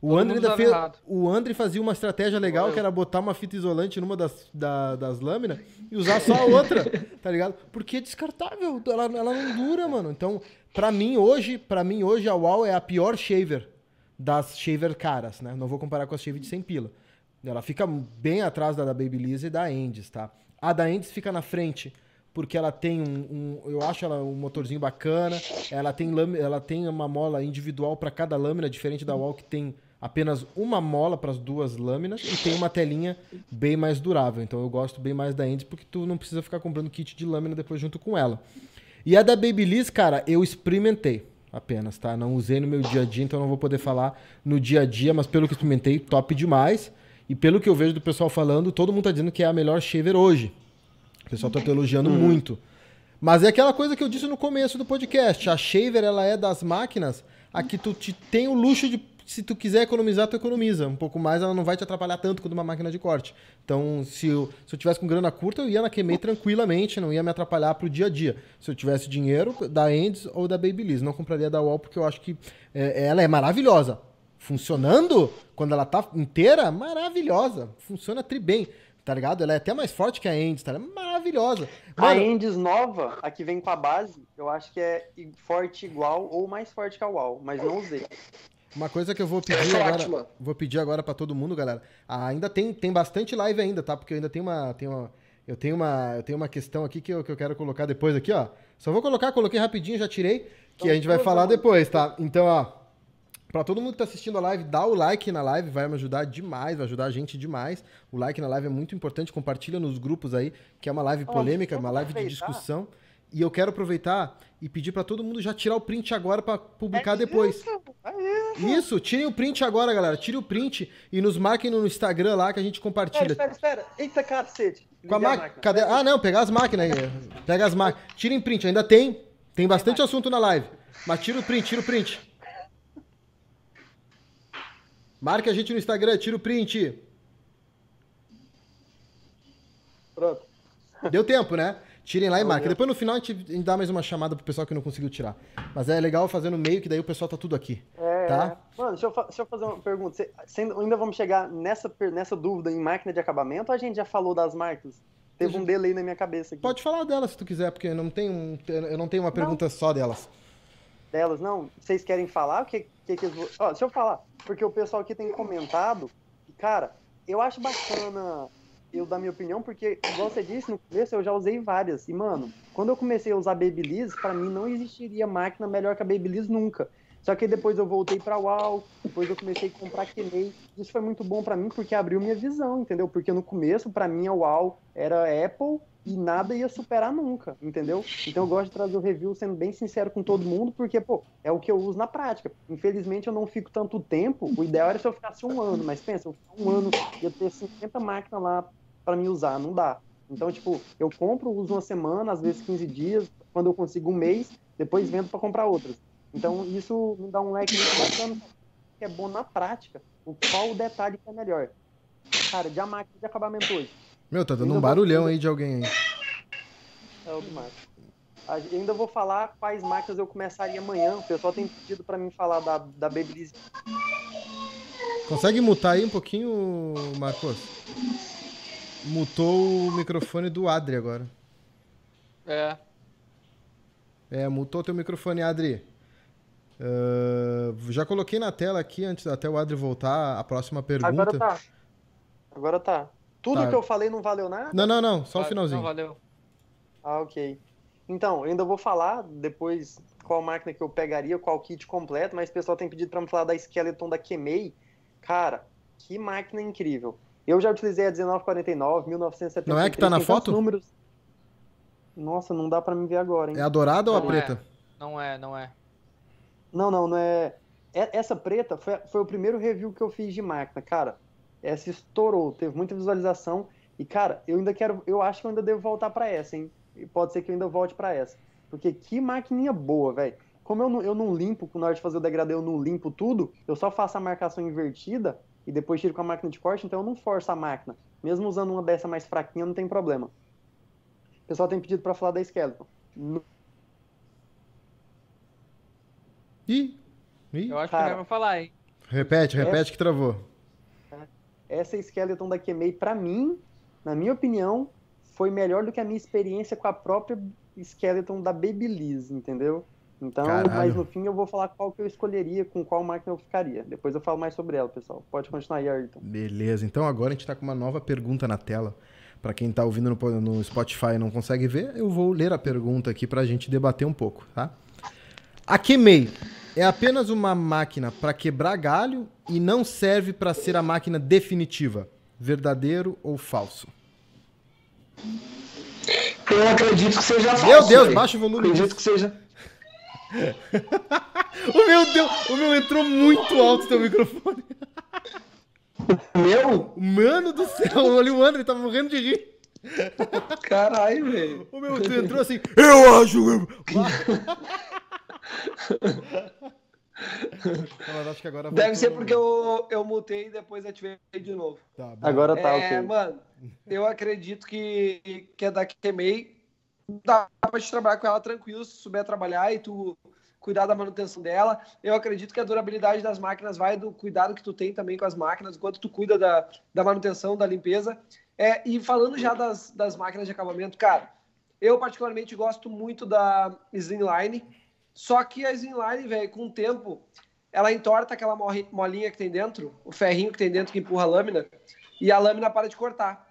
O Todo Andre, ainda fez, errado. o Andre fazia uma estratégia legal, que era botar uma fita isolante numa das, da- das lâminas e usar só a outra, tá ligado? Porque é descartável, ela, ela não dura, mano. Então, pra mim hoje, para mim hoje a UAU é a pior shaver das shaver caras, né? Não vou comparar com a shaver de 100 pila. Ela fica bem atrás da da Babyliss e da Endes, tá? A da Endes fica na frente porque ela tem um, um- eu acho ela um motorzinho bacana, ela tem ela tem uma mola individual para cada lâmina, diferente da Wall que tem apenas uma mola para as duas lâminas e tem uma telinha bem mais durável. Então eu gosto bem mais da Endes porque tu não precisa ficar comprando kit de lâmina depois junto com ela. E a da Babyliss, cara, eu experimentei apenas, tá? Não usei no meu dia a dia, então não vou poder falar no dia a dia, mas pelo que experimentei, top demais. E pelo que eu vejo do pessoal falando, todo mundo tá dizendo que é a melhor shaver hoje. O pessoal tá te elogiando muito. Mas é aquela coisa que eu disse no começo do podcast. A shaver, ela é das máquinas a que tu te tem o luxo de, se tu quiser economizar, tu economiza. Um pouco mais, ela não vai te atrapalhar tanto quanto uma máquina de corte. Então, se eu, se eu tivesse com grana curta, eu ia na Kemei tranquilamente, não ia me atrapalhar pro dia a dia. Se eu tivesse dinheiro, da Endes ou da Babyliss. Não compraria da Wall, porque eu acho que é, ela é maravilhosa. Funcionando, quando ela tá inteira, maravilhosa. Funciona tri bem, tá ligado? Ela é até mais forte que a Endes, tá? Ela é maravilhosa. A Mano, Endes nova, a que vem com a base, eu acho que é forte igual ou mais forte que a UAU, mas não usei. Uma coisa que eu vou pedir é agora, ótima. vou pedir agora para todo mundo, galera. Ah, ainda tem, tem bastante live ainda, tá? Porque eu ainda tenho uma, tenho uma eu tenho uma, eu tenho uma questão aqui que eu, que eu quero colocar depois aqui, ó. Só vou colocar, coloquei rapidinho, já tirei, que a gente vai falar depois, tá? Então, ó, Pra todo mundo que tá assistindo a live, dá o like na live, vai me ajudar demais, vai ajudar a gente demais. O like na live é muito importante, compartilha nos grupos aí, que é uma live polêmica, uma live de discussão. E eu quero aproveitar e pedir pra todo mundo já tirar o print agora pra publicar depois. Isso, tirem o print agora, galera. Tire o print e nos marquem no Instagram lá que a gente Espera, compartilha. espera, espera. Eita, cacete. Com a Liguei máquina. Cadê? Ah, não, pegar as máquinas aí. Pega as máquinas. Tirem print, ainda tem. Tem bastante assunto na live. Mas tira o print, tira o print. Marque a gente no Instagram, tira o print. Pronto. Deu tempo, né? Tirem lá e marquem. Depois no final a gente, a gente dá mais uma chamada pro pessoal que não conseguiu tirar. Mas é legal fazer no meio, que daí o pessoal tá tudo aqui. É, Tá? Mano, deixa eu, deixa eu fazer uma pergunta. Você, você ainda, ainda vamos chegar nessa, nessa dúvida em máquina de acabamento ou a gente já falou das marcas? Teve um delay na minha cabeça aqui. Pode falar delas se tu quiser, porque não tenho, um- eu não tenho uma pergunta só delas. Delas, não? Vocês querem falar? O que, que, que eles Ó, deixa eu falar, porque o pessoal aqui tem comentado, cara, eu acho bacana eu dar minha opinião, porque, igual você disse, no começo eu já usei várias, e, mano, quando eu comecei a usar Babyliss, pra mim não existiria máquina melhor que a Babyliss nunca. Só que depois eu voltei pra UAU, depois eu comecei a comprar Kenei. Isso foi muito bom pra mim porque abriu minha visão, entendeu? Porque no começo, pra mim, a UAU era Apple e nada ia superar nunca, entendeu? Então eu gosto de trazer o review sendo bem sincero com todo mundo, porque, pô, é o que eu uso na prática. Infelizmente eu não fico tanto tempo, o ideal era se eu ficasse um ano, mas pensa, um ano, ia ter 50 máquinas lá para me usar, não dá. Então, tipo, eu compro, uso uma semana, às vezes 15 dias, quando eu consigo um mês, depois vendo para comprar outras. Então, isso me dá um leque muito bacana, que é bom na prática. O qual o detalhe que é melhor. Cara, de a máquina de acabamento hoje. Meu, tá dando um barulhão aí de alguém aí. É o do Marcos. Ainda vou falar quais máquinas eu começaria amanhã. O pessoal tem pedido para mim falar da, da Babyliss. Consegue mutar aí um pouquinho, Marcos? Mutou o microfone do Adri agora. É. É, mutou teu microfone, Adri. Uh, já coloquei na tela aqui, antes até o Adri voltar, a próxima pergunta. Agora tá. Agora tá. Tudo Tá. que eu falei não valeu nada? Não, não, não, só o Ah, finalzinho. Não, valeu. Ah, ok. Então, eu ainda vou falar depois qual máquina que eu pegaria, qual kit completo, mas o pessoal tem pedido pra me falar da Skeleton da Kemei. Cara, que máquina incrível. Eu já utilizei a 1949, 1973. Não é que tá na foto? Números... Nossa, não dá pra me ver agora, hein? É a dourada ou a Não preta? Não é, não é. Não, não, não é... é- Essa preta foi, foi o primeiro review que eu fiz de máquina, cara. Essa estourou, teve muita visualização. E, cara, eu ainda quero. Eu acho que eu ainda devo voltar pra essa, hein? E pode ser que eu ainda volte pra essa. Porque que maquininha boa, velho. Como eu não, eu não limpo, na hora de fazer o degradê, eu não limpo tudo, eu só faço a marcação invertida e depois tiro com a máquina de corte, então eu não forço a máquina. Mesmo usando uma dessa mais fraquinha, não tem problema. O pessoal tem pedido pra falar da Skeleton. No- Ih, ih. Eu acho Cara. que não vai falar, hein? Repete, repete que travou. Essa Skeleton da Kemei, pra mim, na minha opinião, foi melhor do que a minha experiência com a própria Skeleton da Babyliss, entendeu? Então, Caralho. mas no fim eu vou falar qual que eu escolheria, com qual máquina eu ficaria. Depois eu falo mais sobre ela, pessoal. Pode continuar aí, Ayrton. Beleza, então agora a gente tá com uma nova pergunta na tela. Pra quem tá ouvindo no, no Spotify e não consegue ver, eu vou ler a pergunta aqui pra gente debater um pouco, tá? A Kemei é apenas uma máquina pra quebrar galho e não serve pra ser a máquina definitiva. Verdadeiro ou falso? Eu acredito que seja falso. Meu Deus, velho. baixa o volume Acredito disso. que seja. O meu Deus, o meu entrou muito alto teu microfone. Meu? Mano do céu, olha o André, tá morrendo de rir. Caralho, velho. O meu entrou assim, eu acho. Deve ser porque eu, eu mutei e depois ativei de novo. Tá. Agora tá, é, ok. mano, eu acredito que, que a da Kemei dá pra te trabalhar com ela tranquilo, se souber trabalhar e tu cuidar da manutenção dela. Eu acredito que a durabilidade das máquinas vai do cuidado que tu tem também com as máquinas, enquanto tu cuida da, da manutenção, da limpeza. É, e falando já das, das máquinas de acabamento, cara, eu particularmente gosto muito da Slimline, só que a Slimline, velho, com o tempo, ela entorta aquela molinha que tem dentro, o ferrinho que tem dentro que empurra a lâmina, e a lâmina para de cortar.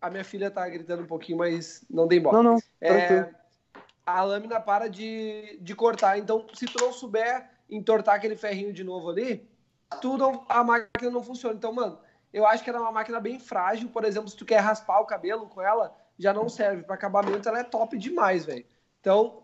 A minha filha tá gritando um pouquinho, mas não dei bola. Não, não. É, a lâmina para de, de cortar. Então, se tu não souber entortar aquele ferrinho de novo ali, tu não- a máquina não funciona. Então, mano, eu acho que ela é uma máquina bem frágil. Por exemplo, se tu quer raspar o cabelo com ela, já não serve. Para acabamento, ela é top demais, velho. Então,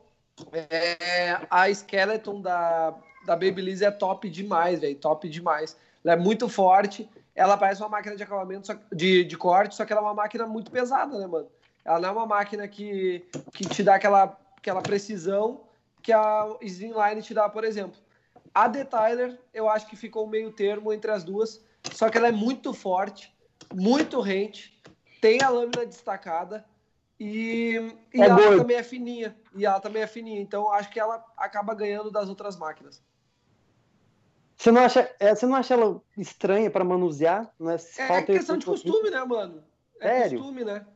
é, a Skeleton da, da Babyliss é top demais, velho. Top demais. Ela é muito forte. Ela parece uma máquina de acabamento, só- de, de corte, só que ela é uma máquina muito pesada, né, mano? Ela não é uma máquina que, que te dá aquela, aquela precisão que a Slimline te dá, por exemplo. A Detailer, eu acho que ficou meio termo entre as duas, só que ela é muito forte, muito rente, tem a lâmina destacada e, e É ela também é fininha. E ela também é fininha, então acho que ela acaba ganhando das outras máquinas. Você não acha, é, você não acha ela estranha pra manusear? Não é, É, falta questão de costume, né, mano? É Sério? costume, né?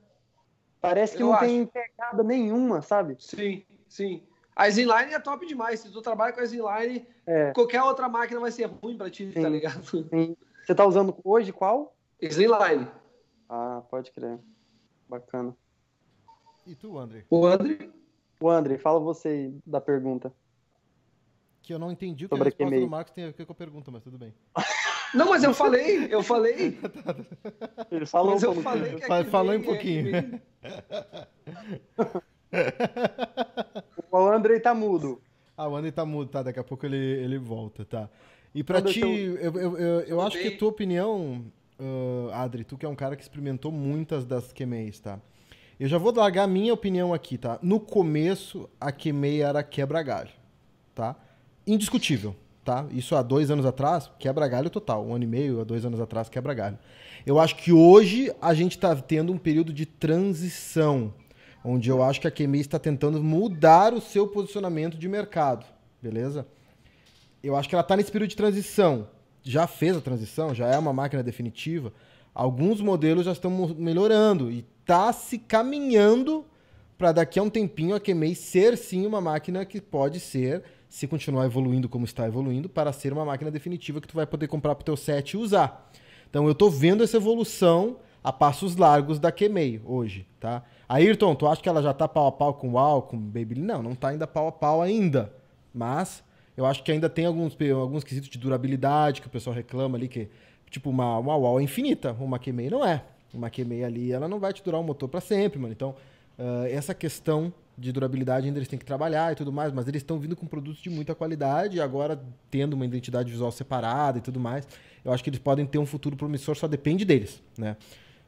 Parece que Eu não acho. tem pegada nenhuma, sabe? Sim, sim. A Slimline é top demais. Se tu trabalha com a Slimline, É. qualquer outra máquina vai ser ruim pra ti, tá Sim. ligado? Sim. Você tá usando hoje qual? Slimline. Ah, pode crer. Bacana. E tu, André? O André? O André, fala você da pergunta. Que eu não entendi o que Sobre a resposta Kemei. do Marcos tem a ver com a pergunta, mas tudo bem. Não, mas eu falei, eu falei. Ele falou Mas um eu falei que Fa- aqui falou um pouquinho. vem- O Andrei tá mudo. Ah, o André tá mudo, tá? Daqui a pouco ele, ele volta, tá? E pra ti, deixa eu, eu, eu, eu acho que Voltei. a tua opinião, ah, Adri, tu que é um cara que experimentou muitas das QMEs, tá? Eu já vou largar a minha opinião aqui, tá? No começo, a QMEI era quebra-galho, tá? Indiscutível, tá? Isso há dois anos atrás, quebra-galho total. Um ano e meio, há dois anos atrás, quebra-galho. Eu acho que hoje a gente tá tendo um período de transição, onde eu acho que a QMEI está tentando mudar o seu posicionamento de mercado, beleza? Eu acho que ela está nesse período de transição. Já fez a transição, já é uma máquina definitiva. Alguns modelos já estão melhorando e está se caminhando para daqui a um tempinho a QMEI ser sim uma máquina que pode ser, se continuar evoluindo como está evoluindo, para ser uma máquina definitiva que tu vai poder comprar para o teu set e usar. Então eu estou vendo essa evolução a passos largos da QMEI hoje, tá? Ayrton, tu acha que ela já tá pau a pau com o WoW, com o Baby? Não, não tá ainda pau a pau ainda. Mas eu acho que ainda tem alguns, alguns quesitos de durabilidade que o pessoal reclama ali, que tipo uma, WoW é infinita, uma QMEI não é. Uma QMEI ali, ela não vai te durar o motor para sempre, mano. Então, ah, essa questão de durabilidade ainda eles têm que trabalhar e tudo mais, mas eles estão vindo com produtos de muita qualidade e agora tendo uma identidade visual separada e tudo mais, eu acho que eles podem ter um futuro promissor, só depende deles, né?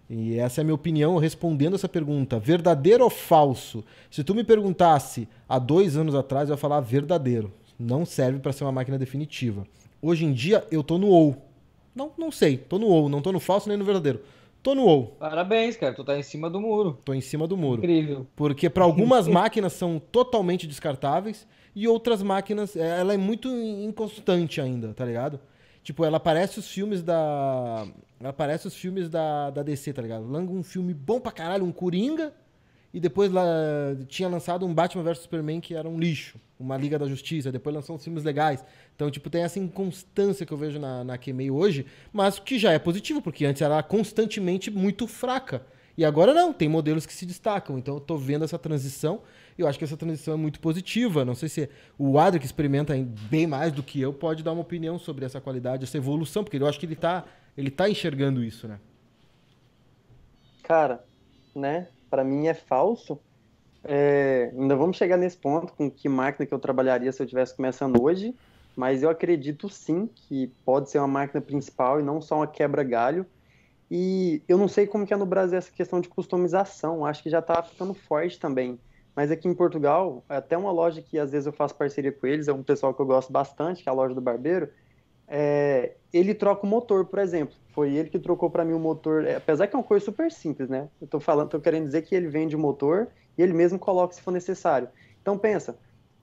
E essa é a minha opinião respondendo essa pergunta. Verdadeiro ou falso? Se tu me perguntasse há dois anos atrás, eu ia falar verdadeiro. Não serve para ser uma máquina definitiva. Hoje em dia, eu tô no ou. Não, não sei. Tô no ou. Não tô no falso nem no verdadeiro. Tô no ou. Parabéns, cara. Tu tá em cima do muro. Tô em cima do muro. Incrível. Porque para algumas máquinas são totalmente descartáveis e outras máquinas, é, ela é muito inconstante ainda, tá ligado? Tipo, ela parece os filmes da. Ela parece os filmes da, da DC, tá ligado? Lança um filme bom pra caralho, um Coringa, e depois lá tinha lançado um Batman vs Superman que era um lixo, uma Liga da Justiça, depois lançou uns filmes legais. Então, tipo, tem essa inconstância que eu vejo na, na QMEI hoje, mas que já é positivo, porque antes era constantemente muito fraca. E agora não, tem modelos que se destacam. Então eu tô vendo essa transição e eu acho que essa transição é muito positiva. Não sei se o Adri, que experimenta em- bem mais do que eu, pode dar uma opinião sobre essa qualidade, essa evolução, porque eu acho que ele tá, ele tá enxergando isso, né? Cara, né? Pra mim é falso. É, ainda vamos chegar nesse ponto com que máquina que eu trabalharia se eu estivesse começando hoje, mas eu acredito sim que pode ser uma máquina principal e não só uma quebra-galho. E eu não sei como que é no Brasil essa questão de customização, acho que já tá ficando forte também. Mas aqui em Portugal, até uma loja que às vezes eu faço parceria com eles, é um pessoal que eu gosto bastante, que é a loja do Barbeiro, é, ele troca o motor, por exemplo. Foi ele que trocou para mim o motor, é, apesar que é uma coisa super simples, né? Eu tô falando, tô querendo dizer que ele vende o motor e ele mesmo coloca se for necessário. Então pensa,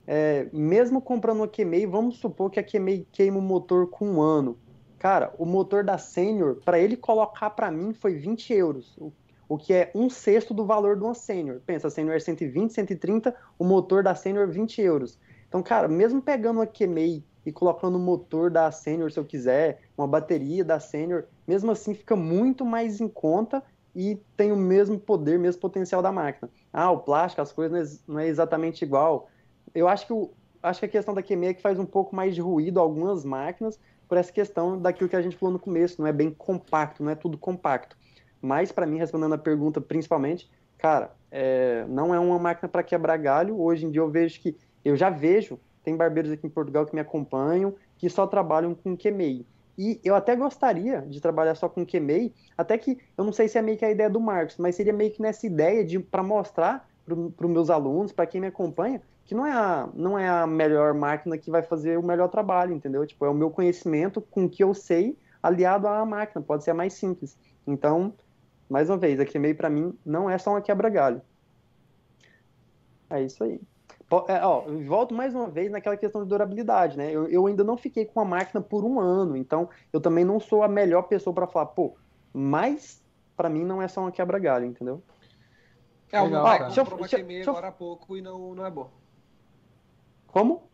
é, mesmo comprando uma QMEI, vamos supor que a QMEI queima o motor com um ano. Cara, o motor da Senior, para ele colocar para mim, foi 20 euros. O, o que é um sexto do valor de uma Senior. Pensa, a Senior é 120, 130, o motor da Senior 20 euros. Então, cara, mesmo pegando uma QMEI e colocando o motor da Senior, se eu quiser, uma bateria da Senior, mesmo assim fica muito mais em conta e tem o mesmo poder, mesmo potencial da máquina. Ah, o plástico, as coisas não é, é exatamente igual. Eu acho que, o, acho que a questão da QMEI é que faz um pouco mais de ruído algumas máquinas, por essa questão daquilo que a gente falou no começo, não é bem compacto, não é tudo compacto. Mas, para mim, respondendo a pergunta principalmente, cara, é, não é uma máquina para quebrar galho. Hoje em dia eu vejo que, eu já vejo, tem barbeiros aqui em Portugal que me acompanham, que só trabalham com QMEI. E eu até gostaria de trabalhar só com QMEI, até que, eu não sei se é meio que a ideia do Marcos, mas seria meio que nessa ideia de para mostrar para os meus alunos, para quem me acompanha, que não é, a, não é a melhor máquina que vai fazer o melhor trabalho, entendeu? Tipo, é o meu conhecimento com o que eu sei aliado à máquina, pode ser mais simples. Então, mais uma vez, a QMEI para mim não é só uma quebra-galho. É isso aí. É, ó, volto mais uma vez naquela questão de durabilidade, né? Eu, eu ainda não fiquei com a máquina por um ano, então eu também não sou a melhor pessoa para falar, pô, mas para mim não é só uma quebra-galho, entendeu? É, o Legal, meu pai Deixa eu- uma deixa deixa agora há pouco e não, não é boa. Como?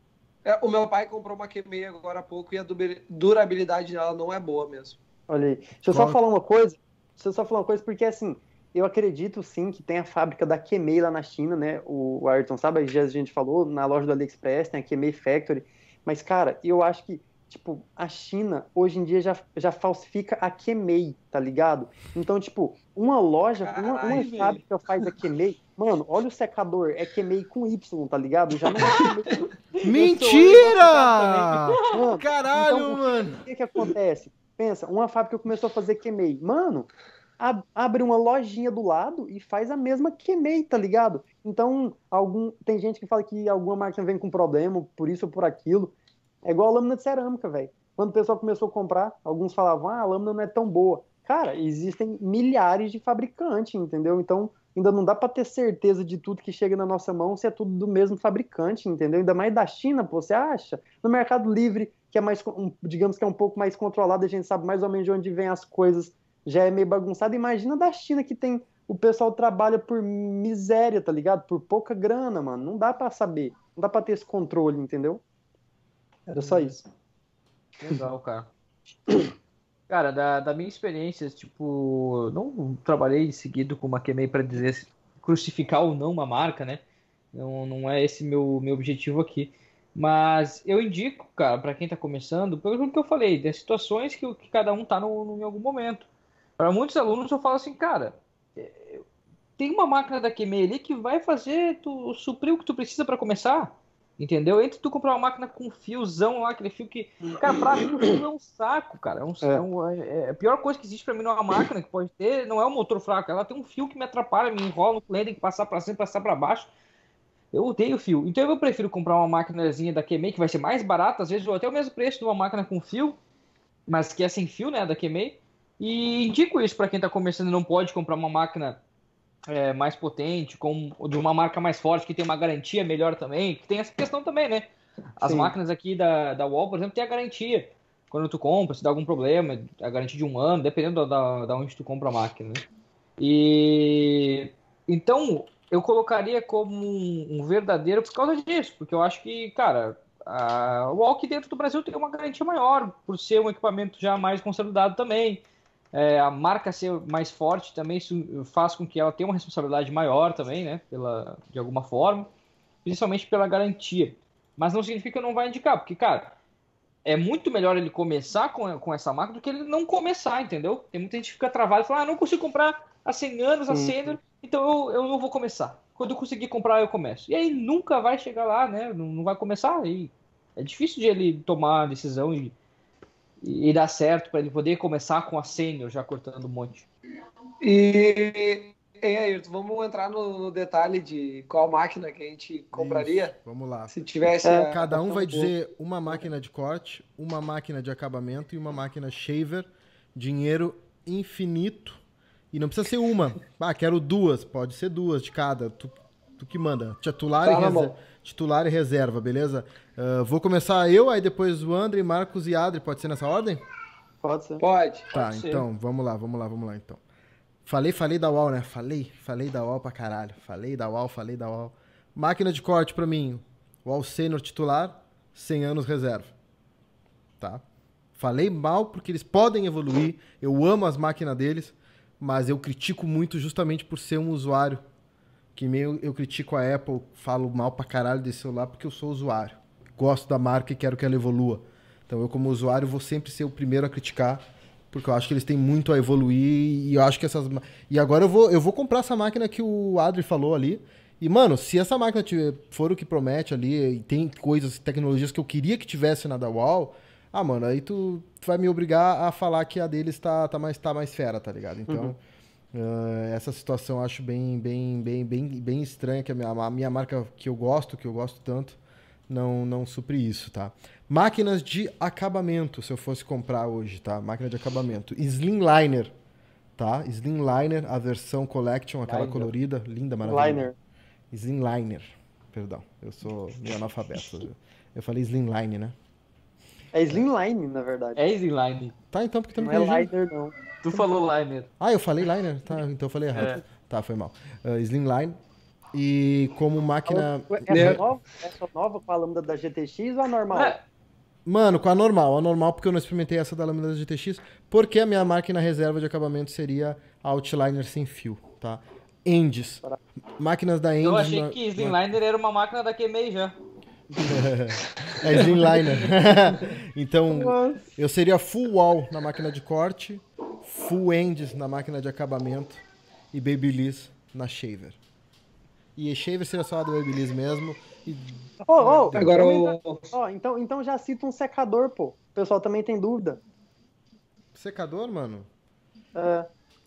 É, o meu pai comprou uma QMEI agora há pouco e a dura- durabilidade dela não é boa mesmo. Olha aí. Deixa eu só falar uma coisa. Deixa eu só falar uma coisa, porque assim, eu acredito sim que tem a fábrica da Kemei lá na China, né? O, o Ayrton sabe, já a gente falou, na loja do AliExpress, tem a Kemei Factory. Mas, cara, eu acho que tipo, a China hoje em dia já, já falsifica a Kemei, tá ligado? Então, tipo, uma loja, uma, uma Caralho, fábrica faz a Kemei. Mano, olha o secador, é Kemei com Y, tá ligado? Já não é. Mentira! Mano, Caralho, então, mano. O que que acontece? Pensa, uma fábrica começou a fazer Kemei. Mano, abre uma lojinha do lado e faz a mesma Kemei, tá ligado? Então, algum, tem gente que fala que alguma máquina vem com problema, por isso ou por aquilo. É igual a lâmina de cerâmica, velho. Quando o pessoal começou a comprar, alguns falavam, ah, a lâmina não é tão boa. Cara, existem milhares de fabricantes, entendeu? Então, ainda não dá pra ter certeza de tudo que chega na nossa mão se é tudo do mesmo fabricante, entendeu? Ainda mais da China, pô, você acha? No Mercado Livre, que é mais, digamos que é um pouco mais controlado, a gente sabe mais ou menos de onde vem as coisas, já é meio bagunçado. Imagina da China que tem o pessoal trabalha por miséria, tá ligado? Por pouca grana, mano. Não dá pra saber, não dá pra ter esse controle, entendeu? Era só isso. Legal, cara. Cara, da, da minha experiência, tipo, não trabalhei seguido com uma Kemei para dizer se crucificar ou não uma marca, né? Não, não é esse meu, meu objetivo aqui. Mas eu indico, cara, para quem tá começando, pelo que eu falei, das situações que, que cada um tá no, no- em algum momento. Para muitos alunos eu falo assim, cara, é, tem uma máquina da Kemei ali que vai fazer tu suprir o que tu precisa para começar. Entendeu? Entre tu comprar uma máquina com fiozão lá, aquele fio que. Cara, pra mim o fio é um saco, cara. É, um- É. é um- é- é a pior coisa que existe pra mim numa máquina que pode ter não é o motor fraco. Ela tem um fio que me atrapalha, me enrola no cliente, tem que passar pra cima, passar pra baixo. Eu odeio fio. Então eu prefiro comprar uma máquinazinha da Kemei, que vai ser mais barata, às vezes, ou até o mesmo preço de uma máquina com fio, mas que é sem fio, né, da Kemei. E indico isso pra quem tá começando e não pode comprar uma máquina é, mais potente, com, de uma marca mais forte, que tem uma garantia melhor também, que tem essa questão também, né? As Sim. máquinas aqui da, da Wall, por exemplo, tem a garantia. Quando tu compra, se dá algum problema, a garantia de um ano, dependendo da, da, onde tu compra a máquina, né? E então eu colocaria como um, um verdadeiro por causa disso, porque eu acho que, cara, a aqui dentro do Brasil tem uma garantia maior, por ser um equipamento já mais consolidado também. É, a marca ser mais forte também isso faz com que ela tenha uma responsabilidade maior também, né? Pela, de alguma forma, principalmente pela garantia. Mas não significa que não vai indicar, porque, cara, é muito melhor ele começar com, com essa marca do que ele não começar, entendeu? Tem muita gente que fica travada e fala, ah, não consigo comprar há 100 anos a Sim. Senior, então eu, eu não vou começar. Quando eu conseguir comprar, eu começo. E aí nunca vai chegar lá, né? Não, não vai começar. E é difícil de ele tomar a decisão e, e, dar certo para ele poder começar com a Senior já cortando um monte. E, hein, Ayrton, vamos entrar no, no detalhe de qual máquina que a gente compraria Isso, Vamos lá. se tivesse. É, a- Cada um vai dizer uma máquina de corte, uma máquina de acabamento e uma máquina shaver. Dinheiro infinito. E não precisa ser uma. Ah, quero duas. Pode ser duas de cada. Tu, tu que manda. Titular, Tá e reserva, titular e reserva, beleza? Ah, vou começar eu, aí depois o André, Marcos e Adri. Pode ser nessa ordem? Pode ser. Pode. Tá, Pode ser. então, vamos lá, vamos lá, vamos lá, então. Falei, falei da UAU, né? Falei, falei da UAU pra caralho. Falei da UAU, falei da UAU. Máquina de corte pra mim. UAU Sênior titular, 100 anos reserva. Tá? Falei mal porque eles podem evoluir. Eu amo as máquinas deles, mas eu critico muito justamente por ser um usuário. Que meio eu critico a Apple, falo mal pra caralho desse celular porque eu sou usuário. Gosto da marca e quero que ela evolua. Então eu, como usuário, vou sempre ser o primeiro a criticar, porque eu acho que eles têm muito a evoluir e eu acho que essas. E agora eu vou, eu vou comprar essa máquina que o Adri falou ali. E, mano, se essa máquina for o que promete ali, e tem coisas, tecnologias que eu queria que tivesse na da Wall, ah, mano, aí tu, tu vai me obrigar a falar que a deles tá, tá, mais, tá mais fera, tá ligado? Então. Eh, essa situação eu acho bem, bem, bem, bem, bem estranha, que a minha, a minha marca que eu gosto, que eu gosto tanto, não, não supre isso, tá? Máquinas de acabamento, se eu fosse comprar hoje, tá? Máquina de acabamento. Slimliner, tá? Slimliner, a versão Collection, aquela Liner. colorida, linda, maravilhosa. Liner. Slimliner, perdão, eu sou meio analfabeto. Eu falei Slimline, né? É Slimline, na verdade. É Easyline. Tá, então, porque não também é Liner, não. Tu falou Liner. Ah, eu falei Liner? Tá, então eu falei errado. É. Tá, foi mal. Uh, Slimline. E como máquina. Essa, Né? nova, essa nova com a lâmina da GTX ou a normal? É, Mano, com a normal. A normal porque eu não experimentei essa da lâmina da GTX. Porque a minha máquina reserva de acabamento seria a Outliner sem fio, tá? Endes. Máquinas da Endes. eu achei na- que Slimliner era uma máquina da Kemei já. É Slimliner. então, eu seria full wall na máquina de corte, full ends na máquina de acabamento e Babyliss na shaver. E shaver seria só a do Babyliss mesmo. E... Oh, oh, Agora então, o. ó, então, então já cita um secador, pô. O pessoal também tem dúvida. Secador, mano? É,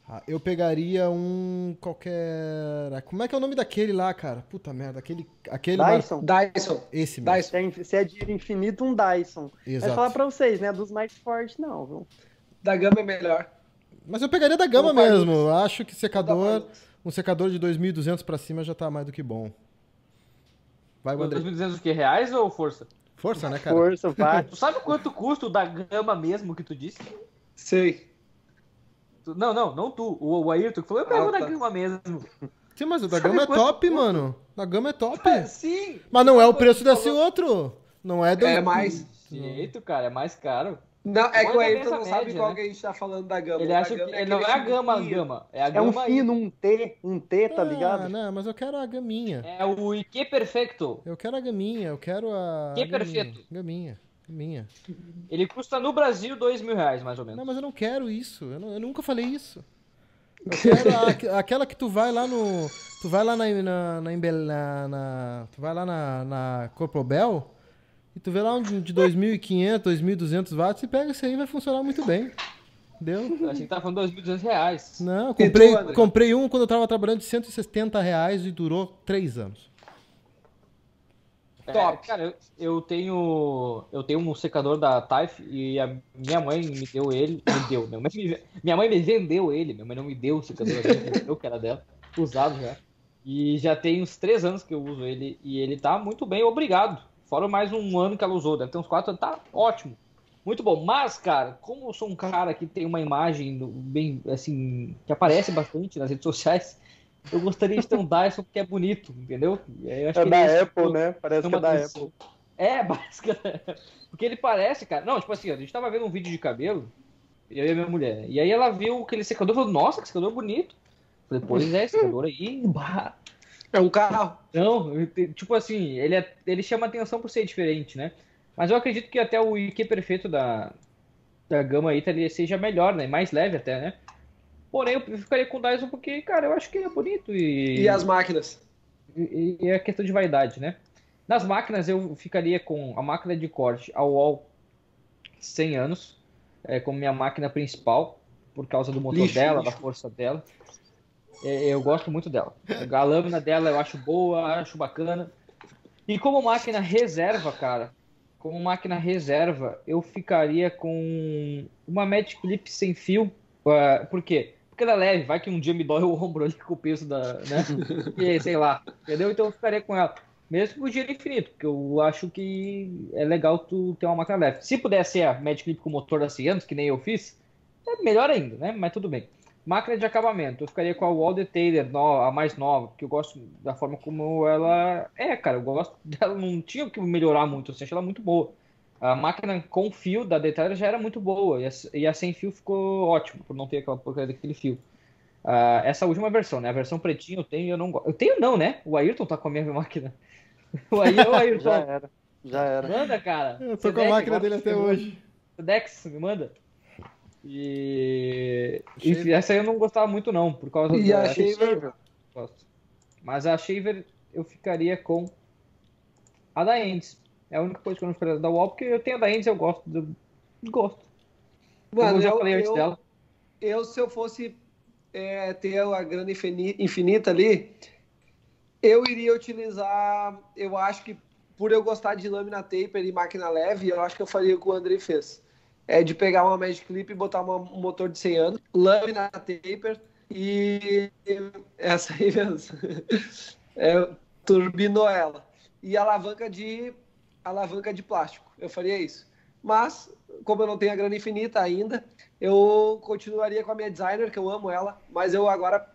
Ah, eu pegaria um qualquer. Como é que é o nome daquele lá, cara? Puta merda, aquele. aquele lá- Dyson. Dyson. Esse mesmo. Dyson. Se é, se é de infinito, um Dyson. Mas Exato. falar pra vocês, né? Dos mais fortes, não, viu? Da gama é melhor. Mas eu pegaria da gama mesmo. Eu acho que secador. Um secador de 2.200 pra cima já tá mais do que bom. Vai, André. 2.200 o quê? Reais ou força? Força, né, cara? Força, vai. Tu sabe quanto custa o da gama mesmo que tu disse? Sei. Tu- Não, não, não tu. O, o Ayrton que falou, eu pego Ah, da tá. gama mesmo. Sim, mas o da Sabe gama é top, custa? mano. Da gama é top. Ah, Sim! Mas não é o preço desse outro. Não é do. É mais. Jeito, cara, é mais caro. Não, é que o Ayrton não sabe média, qual né? que a gente tá falando da gama. Ele acha que gama ele não é a gama, a gama. É a É gama um fino, um T, um T, tá Ah, ligado? não, mas eu quero a gaminha. É o IQ Perfecto. Eu quero a gaminha, eu quero a. Que perfeito. Gaminha. Gaminha. Ele custa no Brasil 2 mil reais, mais ou menos. Não, mas eu não quero isso. Eu, não- eu nunca falei isso. Eu quero a- aqu- aquela que tu vai lá no. Tu vai lá na. na, na, na- na- tu vai lá na, na Corpobel e tu vê lá um de de 2.500, 2.200 watts e pega isso aí vai funcionar muito bem. Entendeu? Eu achei que tava falando 2.200 reais. Não, eu E tu, comprei, comprei um quando eu tava trabalhando de 170 reais e durou 3 anos. É, Top. cara, eu, eu tenho eu tenho um secador da Taif e a minha mãe me deu ele, me deu, minha mãe me, minha mãe me vendeu ele, minha mãe não me deu o secador, deu que era dela, usado já. E já tem uns três anos que eu uso ele e ele tá muito bem, obrigado. Fora mais um ano que ela usou, deve ter uns quatro anos, tá ótimo. Muito bom. Mas, cara, como eu sou um cara que tem uma imagem do- bem, assim, que aparece bastante nas redes sociais, eu gostaria de ter um Dyson que é bonito, entendeu? É que da Apple, né? Parece que é da atenção. Apple. É, basicamente. Porque ele parece, cara. Não, tipo assim, a gente tava vendo um vídeo de cabelo, eu e a minha mulher? E aí ela viu aquele secador e falou, nossa, que secador bonito. Eu Falei, pois é, esse secador aí, bah. É um carro. Não, tipo assim, ele, é- ele chama atenção por ser diferente, né? Mas eu acredito que até o IQ perfeito da, da gama aí ele seja melhor, né? Mais leve até, né? Porém, eu ficaria com o Dyson porque, cara, eu acho que ele é bonito e... E as máquinas? E e é questão de vaidade, né? Nas máquinas eu ficaria com a máquina de corte a Wall 100 anos, é, como minha máquina principal, por causa do motor Lixo, dela, lixo. da força dela. É, eu gosto muito dela. A lâmina dela eu acho boa, acho bacana. E como máquina reserva, cara, como máquina reserva, eu ficaria com uma Magic Clip sem fio. ah, por quê? Porque ela é leve, vai que um dia me dói o ombro ali com o peso da, né? E, sei lá, entendeu? Então eu ficaria com ela. Mesmo o giro infinito, porque eu acho que é legal tu ter uma máquina leve. Se puder ser a Magic Clip com motor da Cianos, que nem eu fiz, é melhor ainda, né? Mas tudo bem. Máquina de acabamento, eu ficaria com a Wall Detailer, a mais nova, porque eu gosto da forma como ela é, cara. Eu gosto dela, não tinha o que melhorar muito, eu achei ela muito boa. A máquina com fio da Detailer já era muito boa, e a, e a sem fio ficou ótimo, por não ter aquela porcaria daquele fio. Ah, essa última versão, né? A versão pretinha eu tenho e eu não gosto. Eu tenho não, né? O Ayrton tá com a minha máquina. O Ayrton, Já era. Já era. manda, cara. Eu tô com a máquina dele até hoje. Dex, me manda. E... E essa aí eu não gostava muito não, por causa E da... a Shaver? Mas a Shaver eu ficaria com a da Endes. É a única coisa que eu não ficaria da Wall, porque eu tenho a da Endes e eu gosto. do- Gosto. Mano, eu já eu, falei antes eu, dela. eu, se eu fosse é, ter a grana infini- infinita ali, eu iria utilizar, eu acho que por eu gostar de lâmina taper e máquina leve, eu acho que eu faria o que o André fez. É de pegar uma Magic Clip e botar uma- um motor de 100 anos, lâmina taper e essa aí mesmo. É, turbinou ela. E alavanca de alavanca de plástico. Eu faria isso. Mas, como eu não tenho a grana infinita ainda, eu continuaria com a minha designer, que eu amo ela, mas eu agora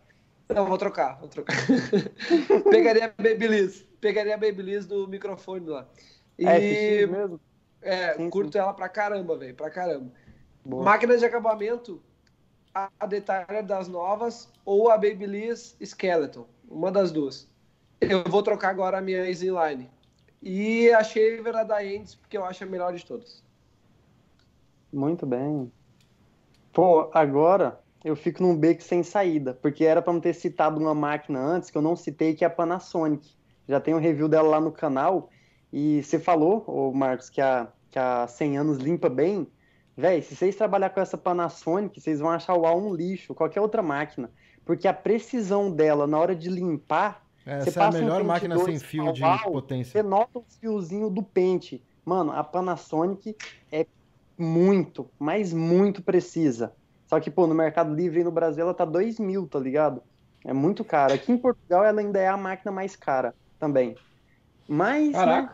não vou trocar, vou trocar. pegaria a Babyliss, pegaria a Babyliss do microfone lá. E É mesmo? É, Sim, curto ela pra caramba, velho, pra caramba. Boa. Máquina de acabamento, a Detailer das novas ou a Babyliss Skeleton, uma das duas. Eu vou trocar agora a minha Easyline. E a Shaver a da Endes, porque eu acho a melhor de todas. Muito bem. Pô, agora eu fico num beco sem saída, porque era para não ter citado uma máquina antes, que eu não citei, que é a Panasonic. Já tem um review dela lá no canal, e você falou, ô Marcos, que a, que a 100 anos limpa bem. Véi, se vocês trabalhar com essa Panasonic, vocês vão achar o A um lixo, qualquer outra máquina. Porque a precisão dela na hora de limpar. você Essa é a um melhor pente máquina sem fio de oval, Você potência. nota os fiozinhos do pente. Mano, a Panasonic é muito, mas muito precisa. Só que, pô, no Mercado Livre e no Brasil ela tá 2 mil, tá ligado? É muito cara. Aqui em Portugal ela ainda é a máquina mais cara também. Mas, né,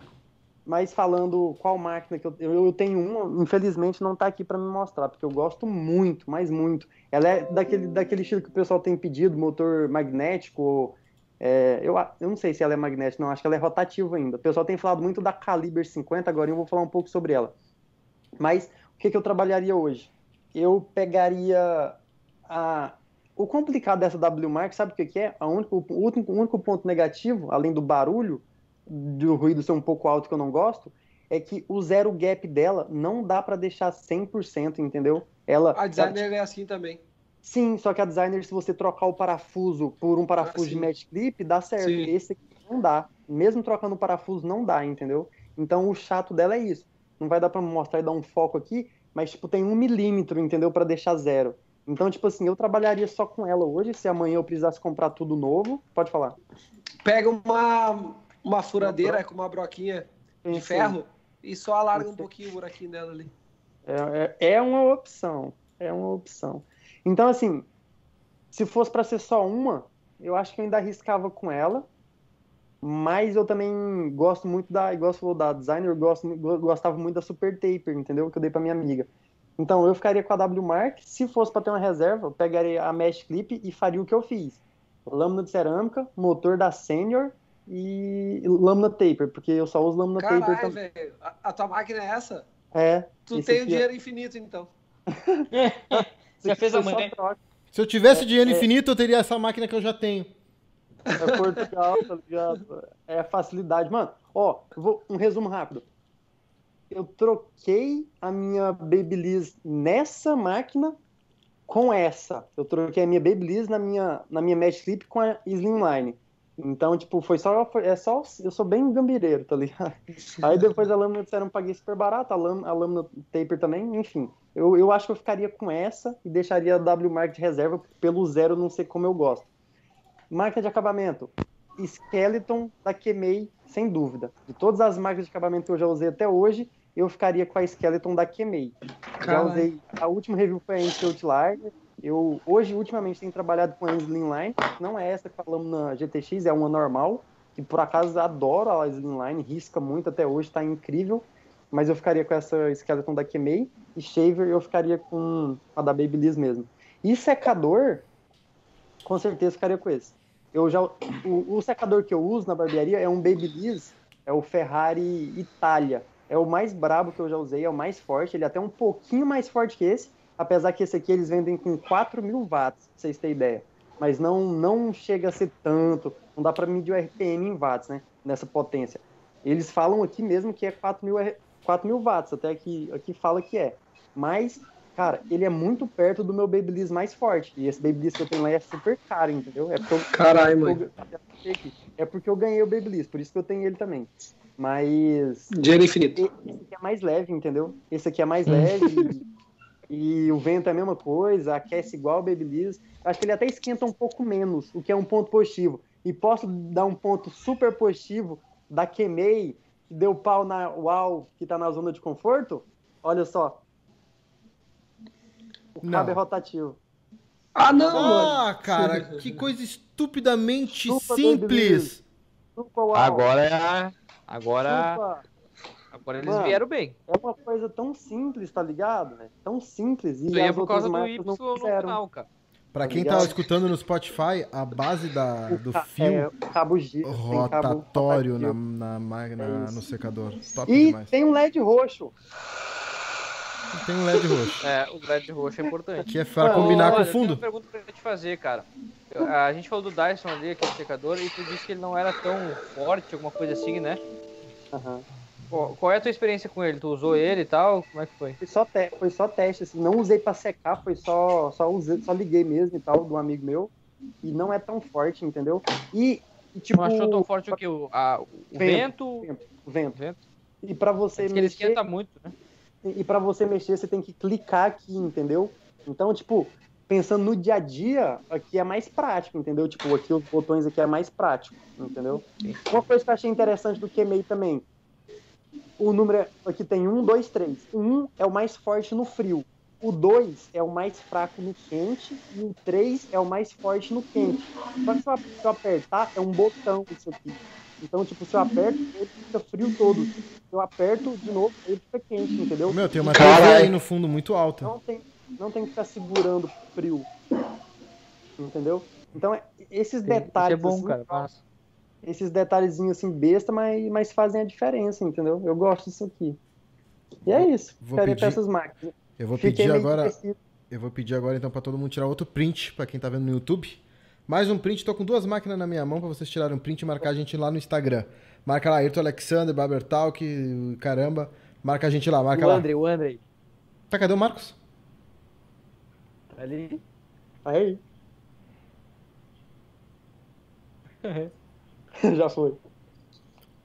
mas falando qual máquina que eu, eu, eu tenho uma, infelizmente não tá aqui para me mostrar, porque eu gosto muito, mas muito. Ela é daquele, daquele estilo que o pessoal tem pedido, motor magnético. é, eu, eu não sei se ela é magnética, não, acho que ela é rotativa ainda. O pessoal tem falado muito da Caliber 50, agora eu vou falar um pouco sobre ela. Mas o que, que eu trabalharia hoje? Eu pegaria a. O complicado dessa W Mark, sabe o que, que é? A único, o, único, o único ponto negativo, além do barulho, do ruído ser um pouco alto que eu não gosto, é que o zero gap dela não dá para deixar 100%, entendeu? Ela, A designer é assim também. Sim, só que a designer, se você trocar o parafuso por um parafuso Ah, de match clip, dá certo. Sim. Esse aqui não dá. Mesmo trocando o parafuso, não dá, entendeu? Então o chato dela é isso. Não vai dar pra mostrar e dar um foco aqui, mas tipo, tem um milímetro, entendeu? Pra deixar zero. Então, tipo assim, eu trabalharia só com ela hoje. Se amanhã eu precisasse comprar tudo novo, pode falar. Pega uma, uma furadeira com uma broquinha de Sim, ferro e só alarga um pouquinho o buraquinho dela ali. É, é, é uma opção. É uma opção. Então, assim, se fosse pra ser só uma, eu acho que eu ainda arriscava com ela. Mas eu também gosto muito da, igual você da designer, gosto, gostava muito da Super Taper, entendeu? Que eu dei pra minha amiga. Então, eu ficaria com a W Mark. Se fosse pra ter uma reserva, eu pegaria a Mesh Clip e faria o que eu fiz. Lâmina de cerâmica, motor da Senior e lâmina taper, porque eu só uso lâmina taper Caralho, velho. A, a tua máquina é essa? É. Tu tem o é- dinheiro infinito, então. Já fez a foi só mãe? Se eu tivesse dinheiro é- infinito, eu teria essa máquina que eu já tenho. É Portugal, tá ligado? É a facilidade. Mano, ó, eu vou, um resumo rápido. Eu troquei a minha Babyliss nessa máquina com essa. Eu troquei a minha Babyliss na minha, na minha Mesh Clip com a Slimline. Então, tipo, foi só, é só, eu sou bem gambireiro, tá ligado? Aí depois a lâmina eu paguei super barato, a lâmina, a lâmina taper também, enfim. Eu, eu acho que eu ficaria com essa e deixaria a W Mark de reserva pelo zero, não sei como eu gosto. Marca de acabamento. Skeleton da Kemei, sem dúvida. De todas as marcas de acabamento que eu já usei até hoje, eu ficaria com a Skeleton da Kemei. Já usei. A última review foi a Enfield Larger. Eu, hoje, ultimamente, tenho trabalhado com a Slimline. Não é essa com a lâmina GTX, é uma normal. Que por acaso adoro a Slimline, risca muito até hoje, tá incrível. Mas eu ficaria com essa Skeleton da Kemei. E Shaver eu ficaria com a da Babyliss mesmo. E secador, com certeza ficaria com esse. Eu já, o, o secador que eu uso na barbearia é um Babyliss, é o Ferrari Itália. É o mais brabo que eu já usei, é o mais forte. Ele é até um pouquinho mais forte que esse, apesar que esse aqui eles vendem com 4 mil watts, pra vocês terem ideia. Mas não, não chega a ser tanto, não dá para medir o RPM em watts, né? Nessa potência. Eles falam aqui mesmo que é 4 mil, R- 4 mil watts, até aqui, aqui fala que é. Mas, cara, ele é muito perto do meu Babyliss mais forte. E esse Babyliss que eu tenho lá é super caro, entendeu? É porque eu, Caralho, eu- é porque eu ganhei o Babyliss, por isso que eu tenho ele também. Mas Dinheiro infinito. esse aqui é mais leve, entendeu? Esse aqui é mais leve e, o vento é a mesma coisa, aquece igual o Babyliss. Acho que ele até esquenta um pouco menos, o que é um ponto positivo. E posso dar um ponto super positivo da Kemei, que deu pau na UAU, que tá na zona de conforto? Olha só. O Não. cabo é rotativo. Ah, não, mano. Ah, cara, que coisa estupidamente Chupa, simples. Agora é a. Agora, Chupa. Agora eles Mano. vieram bem. É uma coisa tão simples, tá ligado? velho? Tão simples. E Isso aí é por causa do Y não no final, cara. Pra quem Obrigado. tá escutando no Spotify, a base da, do fio é, cabo G, tem cabo rotatório na, na máquina, É isso. no secador. Top E demais. tem um LED roxo. Tem um LED roxo. É, o LED roxo é importante. Que é pra Não, combinar com Olha, o eu tenho fundo. uma pergunta pra te fazer, cara. A gente falou do Dyson ali, aquele secador, e tu disse que ele não era tão forte, alguma coisa assim, né? Aham. Qual qual é a tua experiência com ele? Tu usou ele e tal? Como é que foi? Foi só, te- foi só teste, assim, não usei pra secar, foi só, só, usei, só liguei mesmo e tal, do amigo meu. E não é tão forte, entendeu? E, e, tipo. Não achou tão forte o que? O, a- o Vento, vento? o vento. vento? E pra você que ele mexer. esquenta muito, né? E para você mexer, você tem que clicar aqui, entendeu? Então, tipo, pensando no dia a dia, aqui é mais prático, entendeu? Tipo, aqui os botões aqui é mais prático, entendeu? Uma coisa que eu achei interessante do QMEI também. O número é- aqui tem um, dois, três. O um é o mais forte no frio. O 2 é o mais fraco no quente e o 3 é o mais forte no quente. Só que se eu, se eu apertar, é um botão isso aqui. Então, tipo, se eu aperto, ele fica frio todo. Se eu aperto de novo, ele fica quente, entendeu? Meu, tem uma. TV aí no fundo muito alta. Não tem, não tem que ficar segurando frio. Entendeu? Então, é- esses Isso detalhes. é bom, assim, cara. Esses detalhezinhos assim, besta, mas, mas fazem a diferença, entendeu? Eu gosto disso aqui. E é isso. Vou pedir- pra essas máquinas. Eu vou Fiquei pedir agora. Eu vou pedir agora então pra todo mundo tirar outro print pra quem tá vendo no YouTube. Mais um print, tô com duas máquinas na minha mão pra vocês tirarem um print e marcar a gente lá no Instagram. Marca lá, Ayrton Alexander, Barber Talk, caramba. Marca a gente lá, marca O lá. André, o André. Tá, cadê o Marcos? Tá ali. Aí. Já foi.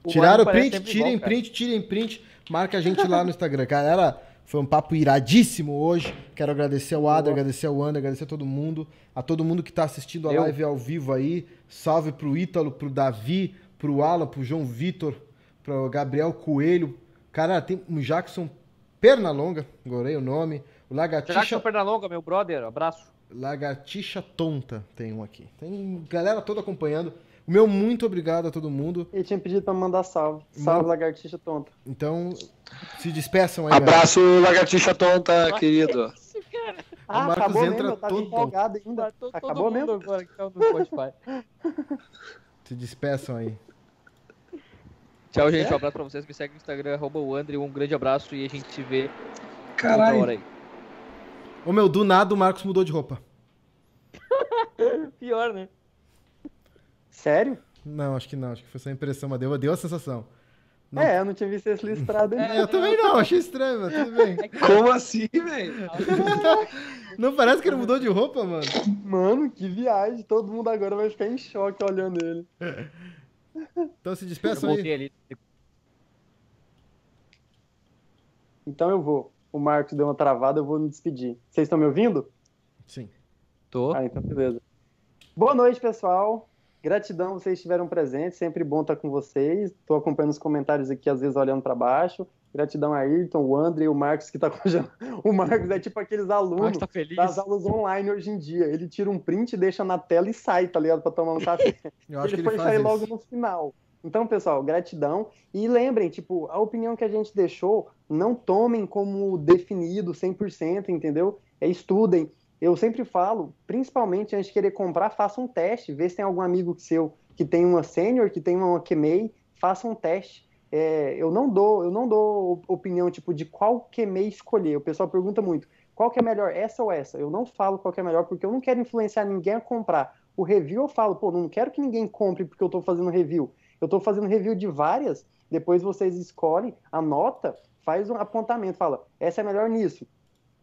O Tiraram o print? Tirem print, tirem print. Marca a gente lá no Instagram. Galera, foi um papo iradíssimo hoje. Quero agradecer ao Adler, agradecer ao André, agradecer a todo mundo. A todo mundo que tá assistindo a Eu. live ao vivo aí. Salve pro Ítalo, pro Davi, pro Alan, pro João Vitor, pro Gabriel Coelho. Cara, tem o Jackson Pernalonga, agorei o nome. O Lagartixa, Jackson Pernalonga, meu brother, abraço. Lagartixa Tonta tem um aqui. Tem galera toda acompanhando. O meu muito obrigado a todo mundo. Ele tinha pedido pra mandar salve. Salve, lagartixa tonta. Então, se despeçam aí, galera. Abraço, lagartixa tonta, querido. Ah, Marcos acabou entra mesmo, eu tava todo empolgado ainda. Tá to- Acabou todo mesmo? agora que tá no Spotify. Se despeçam aí. Tchau, gente. Um abraço pra vocês. Me segue no Instagram, arroba o André. Um grande abraço e a gente se vê outra Caralho. hora aí. Ô meu, do nada o Marcos mudou de roupa. Pior, né? Sério? Não, acho que não. Acho que foi só impressão, mas deu, deu a sensação. Não. É, eu não tinha visto esse listrado ainda. É, eu também não, achei estranho, mas tudo bem. Como assim, velho? Não parece que ele mudou de roupa, mano? Mano, que viagem. Todo mundo agora vai ficar em choque olhando ele. Então se despeçam voltei aí. ali. Então eu vou. O Marcos deu uma travada, eu vou me despedir. Vocês estão me ouvindo? Sim. Tô. Ah, então beleza. Boa noite, pessoal. Gratidão, vocês estiveram presentes. Sempre bom estar com vocês. Estou acompanhando os comentários aqui, às vezes olhando para baixo. Gratidão a Ayrton, o André e o Marcos que tá congelando. O Marcos é tipo aqueles alunos tá das aulas online hoje em dia. Ele tira um print, deixa na tela e sai, tá ligado? Pra tomar um café. Eu acho ele foi faz sair isso. logo no final. Então, pessoal, gratidão. E lembrem, tipo, a opinião que a gente deixou, não tomem como definido 100%, entendeu? É, estudem. Eu sempre falo, principalmente antes de querer comprar, faça um teste. Vê se tem algum amigo seu que tem uma sênior, que tem uma QMEI, faça um teste. É, eu não dou, eu não dou opinião tipo de qual QMEI escolher. O pessoal pergunta muito, qual que é melhor, essa ou essa? Eu não falo qual que é melhor porque eu não quero influenciar ninguém a comprar. O review eu falo, pô, não quero que ninguém compre porque eu tô fazendo review. Eu tô fazendo review de várias, depois vocês escolhem, anota, faz um apontamento, fala, essa é melhor nisso,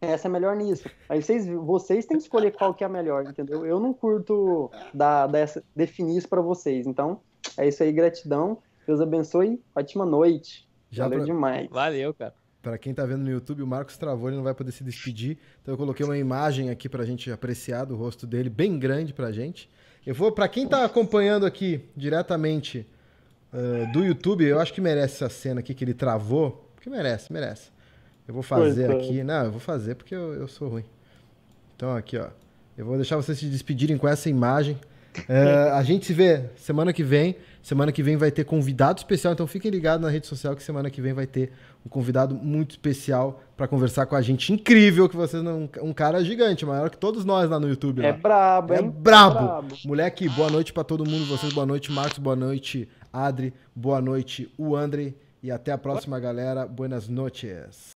essa é melhor nisso. Aí vocês, vocês têm que escolher qual que é a melhor, entendeu? Eu não curto dar, dar essa, definir isso para vocês. Então, é isso aí, gratidão. Deus abençoe. Ótima noite. Já Valeu pra, demais. Valeu, cara. pra quem tá vendo no YouTube, o Marcos travou, ele não vai poder se despedir. Então eu coloquei uma imagem aqui pra gente apreciar do rosto dele, bem grande pra gente. Eu vou, pra quem tá acompanhando aqui diretamente uh, do YouTube, eu acho que merece essa cena aqui que ele travou. Porque merece, merece. Eu vou fazer Coitado. aqui. Não, eu vou fazer porque eu, eu sou ruim. Então aqui, ó. Eu vou deixar vocês se despedirem com essa imagem. É, a gente se vê semana que vem. Semana que vem vai ter convidado especial, então fiquem ligados na rede social que semana que vem vai ter um convidado muito especial para conversar com a gente. Incrível que vocês não. Um cara gigante, maior que todos nós lá no YouTube. É lá. brabo, É hein? brabo. Moleque, boa noite pra todo mundo. Vocês, boa noite, Marcos. Boa noite, Adri. Boa noite, o André. E até a próxima, galera. Buenas noches.